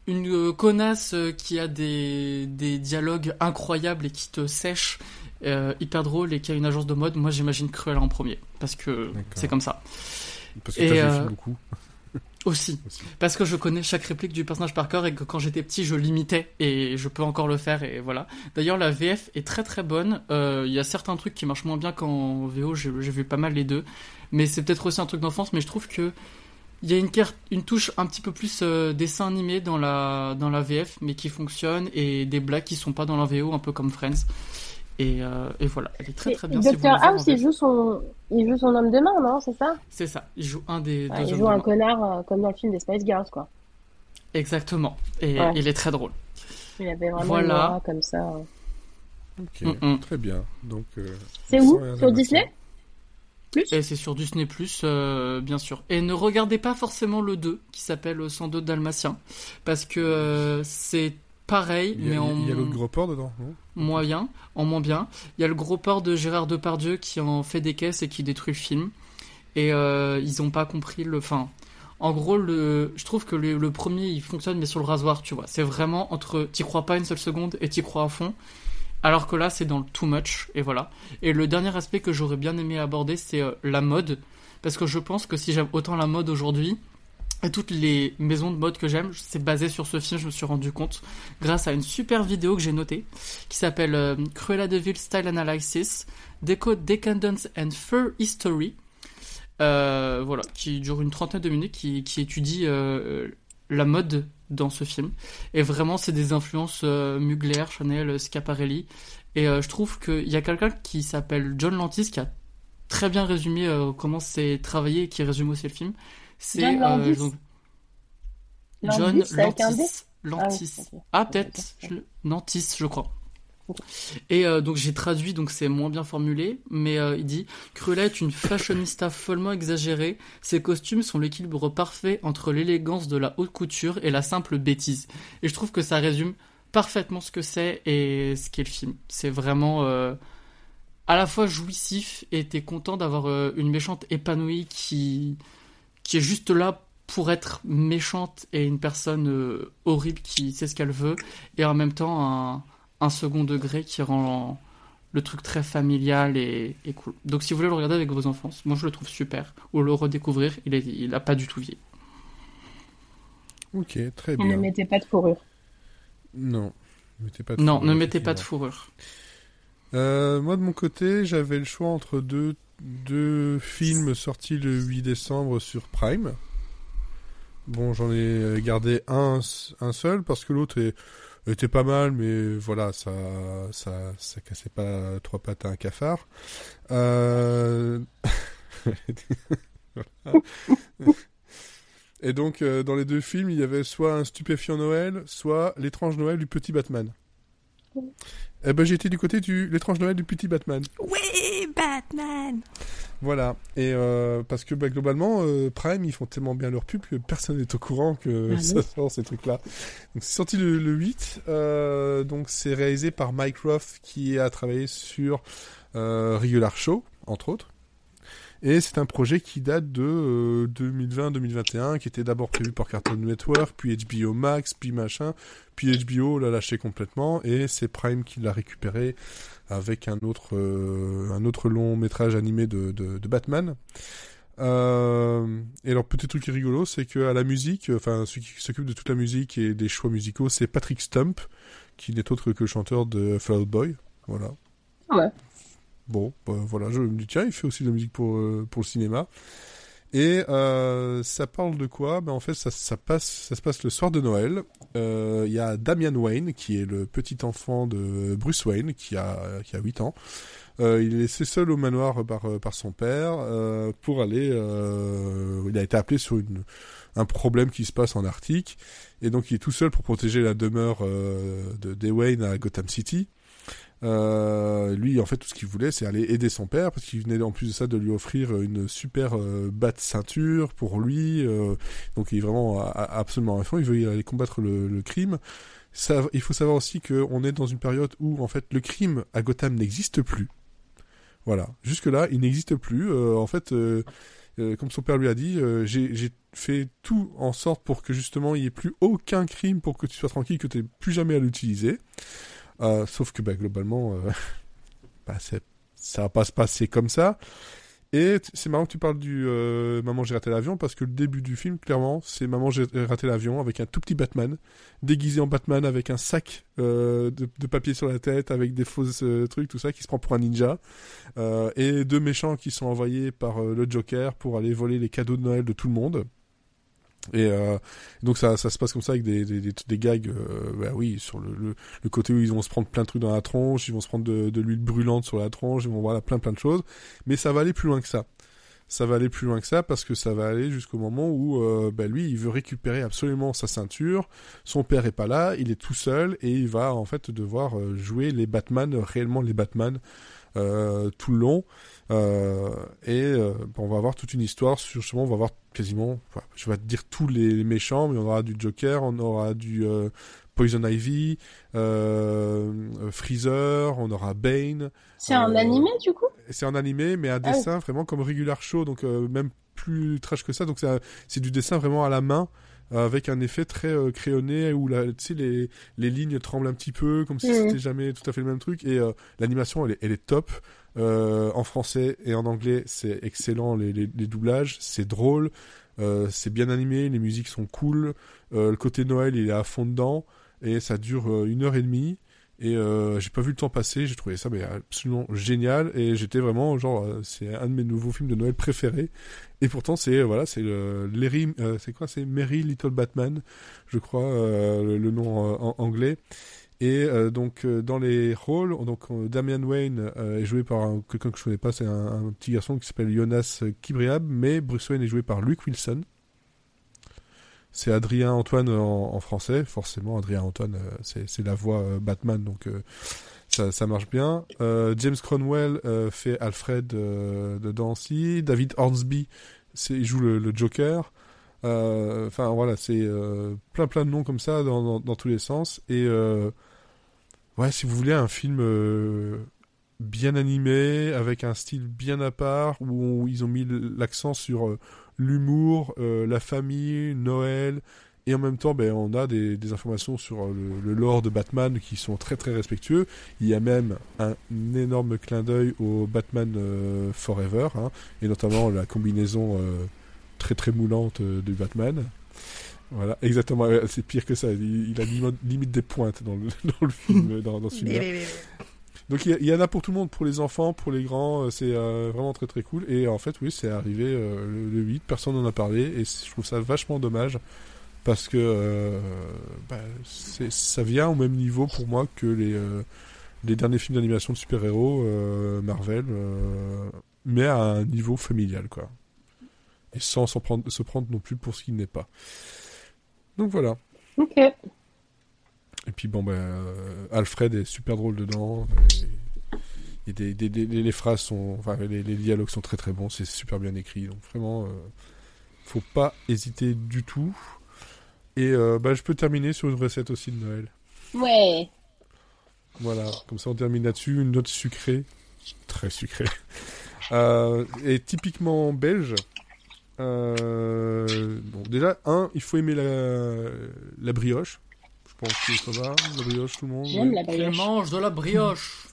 [SPEAKER 4] une connasse qui a des, des dialogues incroyables et qui te sèche euh, hyper drôle et qui a une agence de mode, moi j'imagine Cruella en premier. Parce que c'est comme ça.
[SPEAKER 1] Parce que t'as euh, beaucoup.
[SPEAKER 4] Aussi. Parce que je connais chaque réplique du personnage par cœur et que quand j'étais petit, je l'imitais et je peux encore le faire et voilà. D'ailleurs, la VF est très très bonne. Euh, il y a certains trucs qui marchent moins bien qu'en VO, j'ai vu pas mal les deux. Mais c'est peut-être aussi un truc d'enfance, mais je trouve que il y a une, une touche un petit peu plus dessin animé dans la, dans la VF, mais qui fonctionne et des blagues qui sont pas dans la VO, un peu comme Friends. Euh, et, voilà, elle est très très bien.
[SPEAKER 2] Docteur House, il joue, son... il joue son homme de main, non C'est ça?
[SPEAKER 4] C'est ça, il joue un des
[SPEAKER 2] deux Il joue un connard euh, comme dans le film des Spice Girls, quoi.
[SPEAKER 4] Exactement, et il est très drôle.
[SPEAKER 2] Il avait vraiment voilà. comme ça.
[SPEAKER 1] Ok, très bien. Donc,
[SPEAKER 2] euh, c'est où? Sur Disney?
[SPEAKER 4] plus? Et c'est sur Disney Plus, bien sûr. Et ne regardez pas forcément le 2 qui s'appelle 102 Dalmatien parce que c'est pareil, mais en.
[SPEAKER 1] Il y a le gros port dedans,
[SPEAKER 4] Moyen, en moins bien. Il y a le gros port de Gérard Depardieu qui en fait des caisses et qui détruit le film. Et euh, ils n'ont pas compris le. Enfin, En gros, le, je trouve que le, premier, il fonctionne, mais sur le rasoir, tu vois. C'est vraiment entre t'y crois pas une seule seconde et t'y crois à fond. Alors que là, c'est dans le too much, et voilà. Et le dernier aspect que j'aurais bien aimé aborder, c'est euh, la mode. Parce que je pense que si j'aime autant la mode aujourd'hui, et toutes les maisons de mode que j'aime, c'est basé sur ce film, je me suis rendu compte, grâce à une super vidéo que j'ai notée, qui s'appelle euh, Cruella de Vil Style Analysis, Decode Decadence and Fur History. Euh, voilà, qui dure une trentaine de minutes, qui, étudie euh, la mode dans ce film. Et vraiment, c'est des influences euh, Mugler, Chanel, Schiaparelli. Et je trouve qu'il y a quelqu'un qui s'appelle John Lantis qui a très bien résumé comment c'est travaillé et qui résume aussi le film.
[SPEAKER 2] C'est John Lantis.
[SPEAKER 4] John Lantis. Lantis. Ah, ah peut-être. Lantis, je crois. Et euh, donc j'ai traduit, donc c'est moins bien formulé, mais euh, il dit Cruella est une fashionista follement exagérée. Ses costumes sont l'équilibre parfait entre l'élégance de la haute couture et la simple bêtise. Et je trouve que ça résume parfaitement ce que c'est et ce qu'est le film. C'est vraiment euh, à la fois jouissif et t'es content d'avoir une méchante épanouie qui qui est juste là pour être méchante et une personne horrible qui sait ce qu'elle veut et en même temps un un second degré qui rend le truc très familial et, cool. Donc si vous voulez le regarder avec vos enfants, moi je le trouve super. Ou le redécouvrir, il, est, il a pas du tout vieilli.
[SPEAKER 1] Ok, très bien.
[SPEAKER 2] ne mettez pas de fourrure.
[SPEAKER 1] Non.
[SPEAKER 4] Mettez pas de non, ne mettez pas de fourrure.
[SPEAKER 1] Euh, moi de mon côté, j'avais le choix entre deux, deux films sortis le 8 décembre sur Prime. Bon, j'en ai gardé un, un seul parce que l'autre était pas mal, mais voilà, ça, ça, ça cassait pas trois pattes à un cafard. Euh... Et donc, euh, dans les deux films, il y avait soit un stupéfiant Noël, soit l'étrange Noël du petit Batman. Eh ben, j'étais du côté de l'étrange Noël du petit Batman.
[SPEAKER 3] Oui, Batman
[SPEAKER 1] voilà. Et euh, parce que bah, globalement, euh, Prime, ils font tellement bien leur pub que personne n'est au courant que ah ça sort ces trucs-là. Donc c'est sorti le, 8. Euh, donc c'est réalisé par Mike Roth qui a travaillé sur Regular Show, entre autres. Et c'est un projet qui date de 2020-2021, qui était d'abord prévu par Cartoon Network, puis HBO Max, puis machin, puis HBO l'a lâché complètement, et c'est Prime qui l'a récupéré avec un autre, euh, un autre long métrage animé de, de, Batman. Euh, et alors petit truc rigolo, c'est que à la musique, enfin celui qui s'occupe de toute la musique et des choix musicaux, c'est Patrick Stump, qui n'est autre que le chanteur de Fall Out Boy. Voilà.
[SPEAKER 2] Ouais.
[SPEAKER 1] Bon, bah, voilà, je me dis tiens, il fait aussi de la musique pour euh, pour le cinéma. Et euh, ça parle de quoi? Ben, En fait, ça, ça, passe, ça se passe le soir de Noël. Euh, il y a Damian Wayne, qui est le petit enfant de Bruce Wayne, qui a, qui a 8 ans. Il est laissé seul au manoir par, par son père pour aller... Il a été appelé sur une, un problème qui se passe en Arctique. Et donc il est tout seul pour protéger la demeure de, de Wayne à Gotham City. Euh, lui, en fait, tout ce qu'il voulait, c'est aller aider son père, parce qu'il venait en plus de ça de lui offrir une super euh, batte ceinture pour lui. Euh, donc, il est vraiment absolument à fond. Il veut aller combattre le, crime. Il faut savoir aussi qu'on est dans une période où, en fait, le crime à Gotham n'existe plus. Voilà. Jusque-là, il n'existe plus. Euh, en fait, comme son père lui a dit, j'ai fait tout en sorte pour que justement il n'y ait plus aucun crime pour que tu sois tranquille, que tu n'aies plus jamais à l'utiliser. Euh, sauf que bah, globalement, euh, bah, ça va pas se passer comme ça. Et c'est marrant que tu parles du euh, Maman j'ai raté l'avion parce que le début du film, clairement, c'est Maman j'ai raté l'avion avec un tout petit Batman, déguisé en Batman avec un sac de, de, papier sur la tête, avec des fausses trucs, tout ça, qui se prend pour un ninja. et deux méchants qui sont envoyés par le Joker pour aller voler les cadeaux de Noël de tout le monde. Et euh, donc ça, ça se passe comme ça avec des, des, des, gags, euh, bah oui, sur le, le, côté où ils vont se prendre plein de trucs dans la tronche, ils vont se prendre de, de l'huile brûlante sur la tronche, ils vont voir plein plein de choses. Mais ça va aller plus loin que ça. Ça va aller plus loin que ça parce que ça va aller jusqu'au moment où euh, bah lui, il veut récupérer absolument sa ceinture. Son père est pas là, il est tout seul et il va en fait devoir euh, jouer les Batman, réellement les Batman euh, tout le long. Euh, et euh, on va avoir toute une histoire sur justement, on va avoir quasiment, je vais te dire tous les méchants, mais on aura du Joker, on aura du Poison Ivy, Freezer, on aura Bane.
[SPEAKER 2] C'est un animé du coup?
[SPEAKER 1] C'est un animé, mais un ah dessin vraiment comme Regular Show, donc même plus trash que ça. Donc c'est, du dessin vraiment à la main avec un effet très euh, crayonné où la, les, les lignes tremblent un petit peu comme si
[SPEAKER 2] Mhm.
[SPEAKER 1] c'était jamais tout à fait le même truc et euh, l'animation elle est, elle est top Euh, en français et en anglais c'est excellent les, les, les doublages c'est drôle euh, c'est bien animé les musiques sont cool euh, le côté Noël il est à fond dedans et ça dure euh, une heure et demie et euh, j'ai pas vu le temps passer j'ai trouvé ça mais absolument génial et j'étais vraiment genre euh, c'est un de mes nouveaux films de Noël préférés et pourtant c'est voilà c'est Larry c'est quoi c'est Mary Little Batman je crois le, le nom anglais et euh, donc euh, dans les rôles donc Damian Wayne euh, est joué par un- quelqu'un que je connais pas c'est un, petit garçon qui s'appelle Jonas Kibriab mais Bruce Wayne est joué par Luke Wilson c'est Adrien Antoine en, français forcément Adrien Antoine c'est la voix Batman donc ça, marche bien. James Cronwell euh, fait Alfred dedans aussi. David Hornsby il joue le, Joker. Enfin voilà, c'est plein plein de noms comme ça dans, tous les sens. Et ouais, si vous voulez un film euh, bien animé, avec un style bien à part, où on- ils ont mis l'accent sur euh, l'humour, euh, la famille, Noël, et en même temps, ben, on a des, informations sur le, lore de Batman qui sont très très respectueux. Il y a même un énorme clin d'œil au Batman Forever, hein, et notamment la combinaison très très moulante du Batman. Voilà, exactement. euh, C'est pire que ça. Il, il a limite, des pointes dans le, dans le film, dans, dans ce film. Donc il y, en a pour tout le monde, pour les enfants, pour les grands, euh, c'est euh, vraiment très très cool. Et en fait, oui, c'est arrivé euh, le, le 8, personne n'en a parlé, et je trouve ça vachement dommage, parce que euh, bah, ça vient au même niveau pour moi que les, les derniers films d'animation de super-héros Marvel, mais à un niveau familial, quoi. Et sans prendre, se prendre non plus pour ce qu'il n'est pas. Donc voilà.
[SPEAKER 2] Ok.
[SPEAKER 1] Et puis bon, ben, euh, Alfred est super drôle dedans. Et, et des, des- des- les phrases sont, enfin, les, les dialogues sont très très bons. C'est super bien écrit. Donc vraiment, euh, faut pas hésiter du tout. Et euh, bah, je peux terminer sur une recette aussi de Noël.
[SPEAKER 2] Ouais.
[SPEAKER 1] Voilà, comme ça on termine là-dessus. Une note sucrée, très sucrée. Euh, et typiquement belge. Euh, bon, déjà, un, il faut aimer la, la brioche. Je pense que ça va, la brioche, tout le monde.
[SPEAKER 2] J'aime
[SPEAKER 1] oui.
[SPEAKER 2] la brioche.
[SPEAKER 4] mange de la brioche.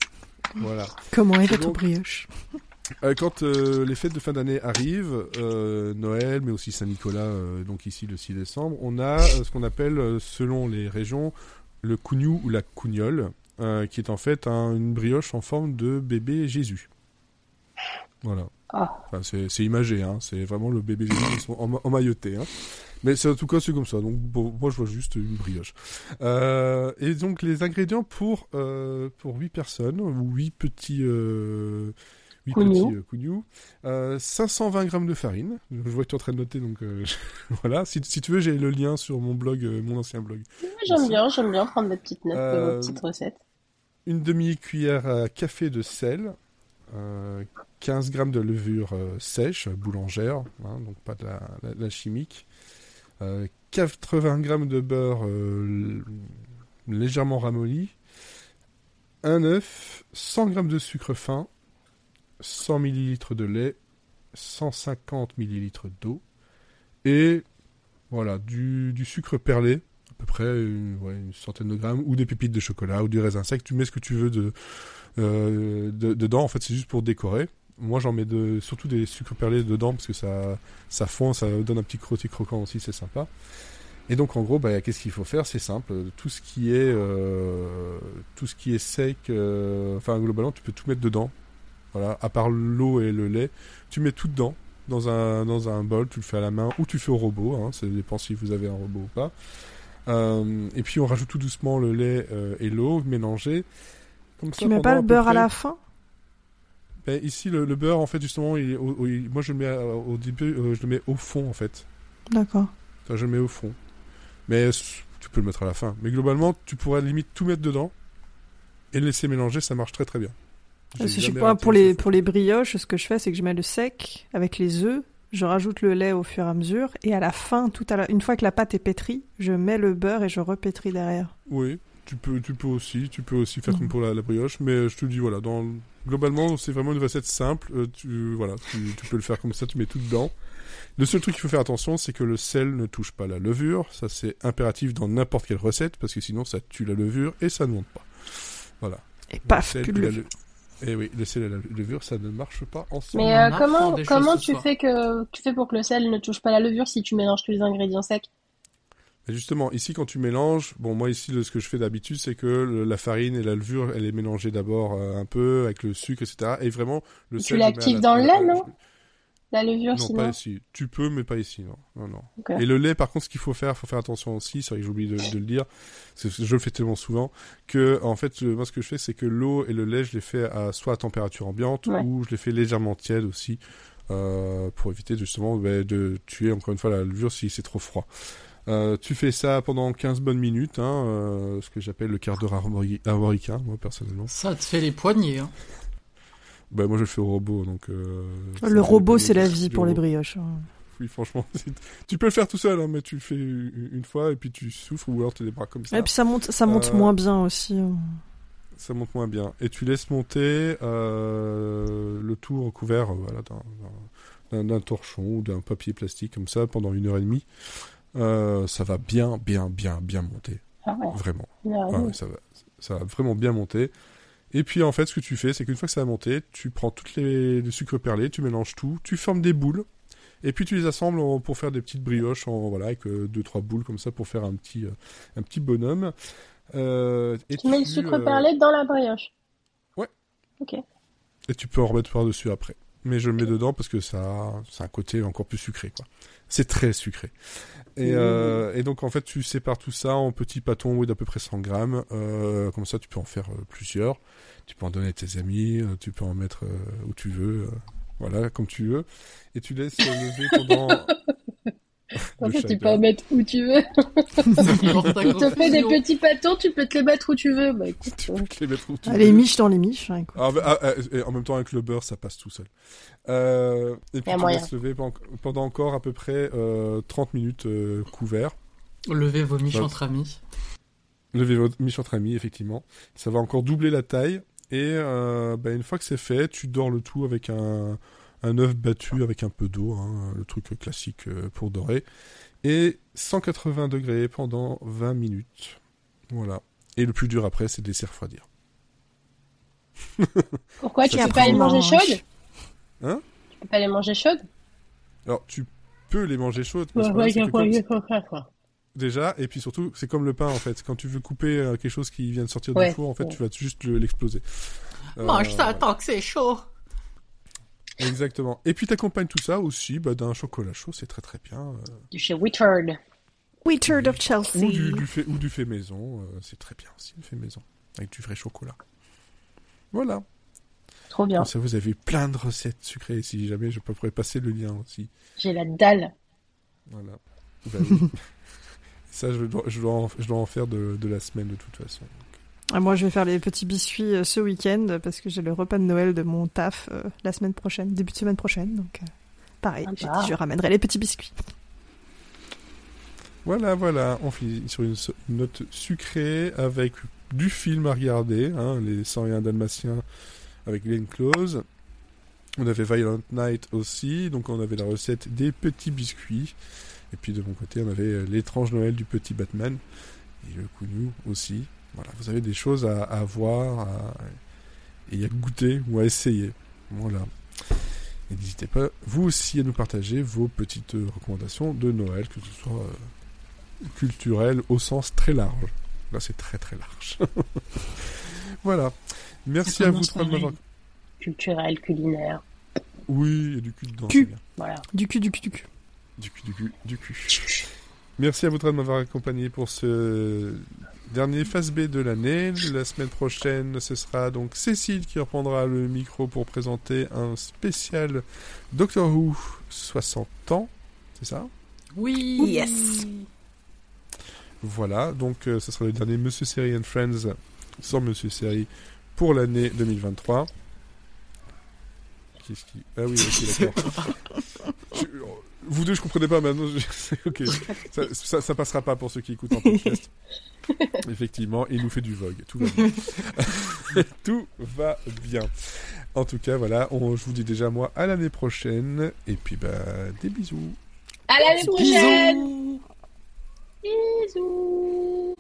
[SPEAKER 1] Voilà.
[SPEAKER 3] Comment est votre brioche?
[SPEAKER 1] Euh, quand euh, les fêtes de fin d'année arrivent, euh, Noël, mais aussi Saint-Nicolas, euh, donc ici le 6 décembre, on a euh, ce qu'on appelle, selon les régions, le cougnou ou la cougnole, euh, qui est en fait un- une brioche en forme de bébé Jésus. Voilà.
[SPEAKER 2] Ah.
[SPEAKER 1] Enfin, c'est c'est imagé, hein, c'est vraiment le bébé Jésus, ils sont emma- emmaillotés. Hein. Mais c'est en tout cas c'est comme ça, donc bon, moi je vois juste une brioche. Euh, et donc les ingrédients pour, euh, pour 8 personnes, ou 8 petits... Euh, huit
[SPEAKER 2] Cougnous.
[SPEAKER 1] petits euh, cougnous. Euh, 520 grammes de farine. Je vois que tu es en train de noter, donc voilà. Si, si tu veux, j'ai le lien sur mon blog, mon ancien blog.
[SPEAKER 2] J'aime bien, j'aime bien prendre des petites notes de vos petites recettes.
[SPEAKER 1] Une demi-cuillère à café de sel. Euh, 15 grammes de levure euh, sèche, boulangère, hein, donc pas de la, chimique. Euh, 80 grammes de beurre euh, légèrement ramolli. Un œuf, 100 grammes de sucre fin, 100 millilitres de lait, 150 millilitres d'eau et voilà du, sucre perlé à peu près une, une centaine de grammes ou des pépites de chocolat ou du raisin sec tu mets ce que tu veux de, euh, de- dedans en fait c'est juste pour décorer. Moi j'en mets de, surtout des sucres perlés dedans parce que ça ça fond ça donne un petit croquant aussi c'est sympa. Et donc en gros bah, qu'est-ce qu'il faut faire? C'est simple. Tout ce qui est euh, tout ce qui est sec euh, enfin globalement tu peux tout mettre dedans. Voilà, à part l'eau et le lait, tu mets tout dedans. Dans un dans un bol, tu le fais à la main ou tu fais au robot, hein, ça dépend si vous avez un robot ou pas. Euh, et puis on rajoute tout doucement le lait euh, et l'eau mélangés. Comme ça,
[SPEAKER 3] Tu mets pas le beurre à la fin?
[SPEAKER 1] Ben, ici le, le beurre en fait justement, il est au- au- il- moi je le mets à- au début, euh, je le mets au fond en fait.
[SPEAKER 3] D'accord.
[SPEAKER 1] Enfin, je le mets au fond. Mais euh, tu peux le mettre à la fin. Mais globalement, tu pourrais limite tout mettre dedans et le laisser mélanger, ça marche très très bien. J'ai
[SPEAKER 3] Parce que je sais pas, pour les, pour les brioches, ce que je fais, c'est que je mets le sec avec les œufs, je rajoute le lait au fur et à mesure, et à la fin, tout à la... une fois que la pâte est pétrie, je mets le beurre et je repétris derrière.
[SPEAKER 1] Oui, tu peux, tu peux aussi, tu peux aussi faire
[SPEAKER 3] Mhm.
[SPEAKER 1] comme pour la, la brioche, mais je te dis voilà, dans Globalement, c'est vraiment une recette simple. Euh, tu, voilà, tu, tu peux le faire comme ça, tu mets tout dedans. Le seul truc qu'il faut faire attention, c'est que le sel ne touche pas la levure. Ça, c'est impératif dans n'importe quelle recette, parce que sinon, ça tue la levure et ça ne monte pas. Voilà.
[SPEAKER 3] Et paf,
[SPEAKER 1] Le sel
[SPEAKER 3] plus
[SPEAKER 1] et la
[SPEAKER 3] levure.
[SPEAKER 1] le- Eh oui, le sel et la levure, ça ne marche pas ensemble.
[SPEAKER 2] Mais euh, comment, comment tu fais que tu fais pour que le sel ne touche pas la levure si tu mélanges tous les ingrédients secs?
[SPEAKER 1] Justement, ici, quand tu mélanges, bon, moi, ici, le- ce que je fais d'habitude, c'est que le- la farine et la levure, elle est mélangée d'abord euh, un peu avec le sucre, etc. Et vraiment, le
[SPEAKER 2] Tu
[SPEAKER 1] sel. à
[SPEAKER 2] l'actives
[SPEAKER 1] la-
[SPEAKER 2] dans le lait,
[SPEAKER 1] la-
[SPEAKER 2] non? La levure,
[SPEAKER 1] Non,
[SPEAKER 2] sinon
[SPEAKER 1] pas ici. Tu peux, mais pas ici, non. Non, non. Et le lait, par contre, ce qu'il faut faire, faut faire attention aussi, c'est vrai que j'oublie de, de le dire, c'est- je le fais tellement souvent, que, en fait, euh, moi, ce que je fais, c'est que l'eau et le lait, je les fais à, soit à température ambiante,
[SPEAKER 2] Ouais.
[SPEAKER 1] ou je les fais légèrement tièdes aussi, euh, pour éviter justement ben, de tuer, encore une fois, la levure si c'est trop froid. Euh, tu fais ça pendant 15 bonnes minutes, hein, euh, ce que j'appelle le quart d'heure armori- armoricain, moi, personnellement.
[SPEAKER 4] Ça te fait les poignets. Hein.
[SPEAKER 1] Bah, moi, je le fais au robot, donc... euh, ça
[SPEAKER 3] Le robot,
[SPEAKER 1] des
[SPEAKER 3] c'est la
[SPEAKER 1] minutes
[SPEAKER 3] vie pour les brioches. hein.
[SPEAKER 1] Oui, franchement, tu peux le faire tout seul, hein, mais tu le fais une fois et puis tu souffres ou alors tu les bras comme ça.
[SPEAKER 3] Et puis ça monte, ça monte
[SPEAKER 1] Euh,
[SPEAKER 3] moins bien aussi. hein.
[SPEAKER 1] Ça monte moins bien. Et tu laisses monter euh, le tout recouvert voilà, d'un torchon ou d'un papier plastique comme ça pendant une heure et demie. Euh, ça va bien, bien, bien, bien monter.
[SPEAKER 2] Ah ouais.
[SPEAKER 1] Vraiment. Ah ouais, ça, va, ça va vraiment bien monter. Et puis en fait, ce que tu fais, c'est qu'une fois que ça a monté, tu prends toutes les, les sucres perlés, tu mélanges tout, tu formes des boules, et puis tu les assembles en- pour faire des petites brioches, en, voilà, avec euh, deux trois boules comme ça pour faire un petit, euh, un petit bonhomme. Euh, et
[SPEAKER 2] Tu mets le sucre perlé dans la brioche.
[SPEAKER 1] Ouais.
[SPEAKER 2] Ok.
[SPEAKER 1] Et tu peux en remettre par dessus après. Mais je le mets dedans parce que ça, c'est un côté encore plus sucré, quoi. C'est très sucré. Et,
[SPEAKER 2] Mmh.
[SPEAKER 1] euh, et donc en fait, tu sépares tout ça en petits pâtons oui, d'à peu près 100 grammes. Euh, comme ça, tu peux en faire euh, plusieurs. Tu peux en donner à tes amis. euh, tu peux en mettre euh, où tu veux. voilà, comme tu veux. Et tu laisses lever pendant.
[SPEAKER 2] En fait, tu peux en mettre où tu veux. Tu te fais des petits pâtons, tu peux te les mettre où tu veux. Bah écoute,
[SPEAKER 1] tu peux te les mettre où tu
[SPEAKER 3] Ah,
[SPEAKER 1] veux.
[SPEAKER 3] les miches dans les miches. hein.
[SPEAKER 1] Ah, bah, ah, ah, et en même temps, avec le beurre, ça passe tout seul. Euh, et puis,
[SPEAKER 2] Y a
[SPEAKER 1] tu
[SPEAKER 2] moyen.
[SPEAKER 1] laisses lever pen- pendant encore à peu près euh, 30 minutes euh, couvert.
[SPEAKER 4] Levez vos miches entre amis.
[SPEAKER 1] Lever votre miche entre amis, effectivement. Ça va encore doubler la taille. Et euh, bah, une fois que c'est fait, tu dors le tout avec un, un œuf battu avec un peu d'eau, hein, le truc classique euh, pour dorer. Et 180 degrés pendant 20 minutes. Voilà. Et le plus dur après, c'est de laisser refroidir.
[SPEAKER 2] pourquoi tu
[SPEAKER 1] Ça,
[SPEAKER 2] peux pas les manger
[SPEAKER 3] mange.
[SPEAKER 2] chaudes?
[SPEAKER 1] Hein?
[SPEAKER 2] Tu peux pas les manger chaudes?
[SPEAKER 1] Alors, tu peux les manger chaudes. problème, c'est que comme- Déjà, et puis surtout, c'est comme le pain en fait. Quand tu veux couper euh, quelque chose qui vient de sortir
[SPEAKER 2] Ouais.
[SPEAKER 1] du four, en fait,
[SPEAKER 2] Ouais.
[SPEAKER 1] tu vas juste le- l'exploser. Euh,
[SPEAKER 4] Mange ça tant que c'est chaud.
[SPEAKER 1] Exactement. Et puis t'accompagnes tout ça aussi bah, d'un chocolat chaud, c'est très très bien. euh,
[SPEAKER 2] Du chez Whitford.
[SPEAKER 3] Wizard of
[SPEAKER 1] ou,
[SPEAKER 3] Chelsea.
[SPEAKER 1] du, du fait, ou du fait maison, euh, c'est très bien aussi, le fait maison. Avec du vrai chocolat. Voilà.
[SPEAKER 2] Trop bien.
[SPEAKER 1] Comme ça, vous avez plein de recettes sucrées. Si jamais je pourrais passer le lien aussi.
[SPEAKER 2] J'ai la dalle.
[SPEAKER 1] Voilà. Bah oui. ça, je dois, je, dois en, je dois en faire de, de la semaine de toute façon.
[SPEAKER 3] Ah, moi, je vais faire les petits biscuits euh, ce week-end parce que j'ai le repas de Noël de mon taf euh, la semaine prochaine, début de semaine prochaine. Donc, euh, pareil,
[SPEAKER 2] Sympa.
[SPEAKER 3] j'ai dit, je ramènerai les petits biscuits.
[SPEAKER 1] Voilà, voilà, on finit sur une note sucrée avec du film à regarder, hein, les 101 Dalmatiens avec Glenn Close. On avait Violent Night aussi, donc on avait la recette des petits biscuits. Et puis de mon côté, on avait l'étrange Noël du petit Batman et le Cougnou aussi. Voilà, vous avez des choses à, à voir à- et à goûter ou à essayer. Voilà. Et n'hésitez pas, vous aussi, à nous partager vos petites recommandations de Noël, que ce soit euh, culturel au sens très large. Là, c'est très très large. voilà. Merci à vous trois de m'avoir.
[SPEAKER 2] Culturel, culinaire.
[SPEAKER 1] Oui, il y a du cul dedans.
[SPEAKER 3] Cul.
[SPEAKER 1] c'est bien.
[SPEAKER 2] Voilà.
[SPEAKER 3] Du cul, du cul, du cul.
[SPEAKER 1] Du cul, du cul, du cul. Merci à vous trois de m'avoir accompagné pour ce dernier phase B de l'année. La semaine prochaine, ce sera donc Cécile qui reprendra le micro pour présenter un spécial Doctor Who 60 ans. C'est ça?
[SPEAKER 4] Oui.
[SPEAKER 3] Yes.
[SPEAKER 1] Voilà, donc euh, ce sera le dernier Monsieur Série and Friends sans Monsieur Série pour l'année 2023. Qu'est-ce qui... Ah oui, ok, d'accord. Je- Vous deux, je comprenais pas maintenant. je- Ok, ça, ça, ça passera pas pour ceux qui écoutent en podcast. Effectivement, et il nous fait du Vogue. Tout va bien. Tout va bien. En tout cas, voilà, on, je vous dis déjà moi à l'année prochaine. Et puis, bah, des bisous.
[SPEAKER 2] À l'année prochaine
[SPEAKER 4] Bisous
[SPEAKER 2] Bisous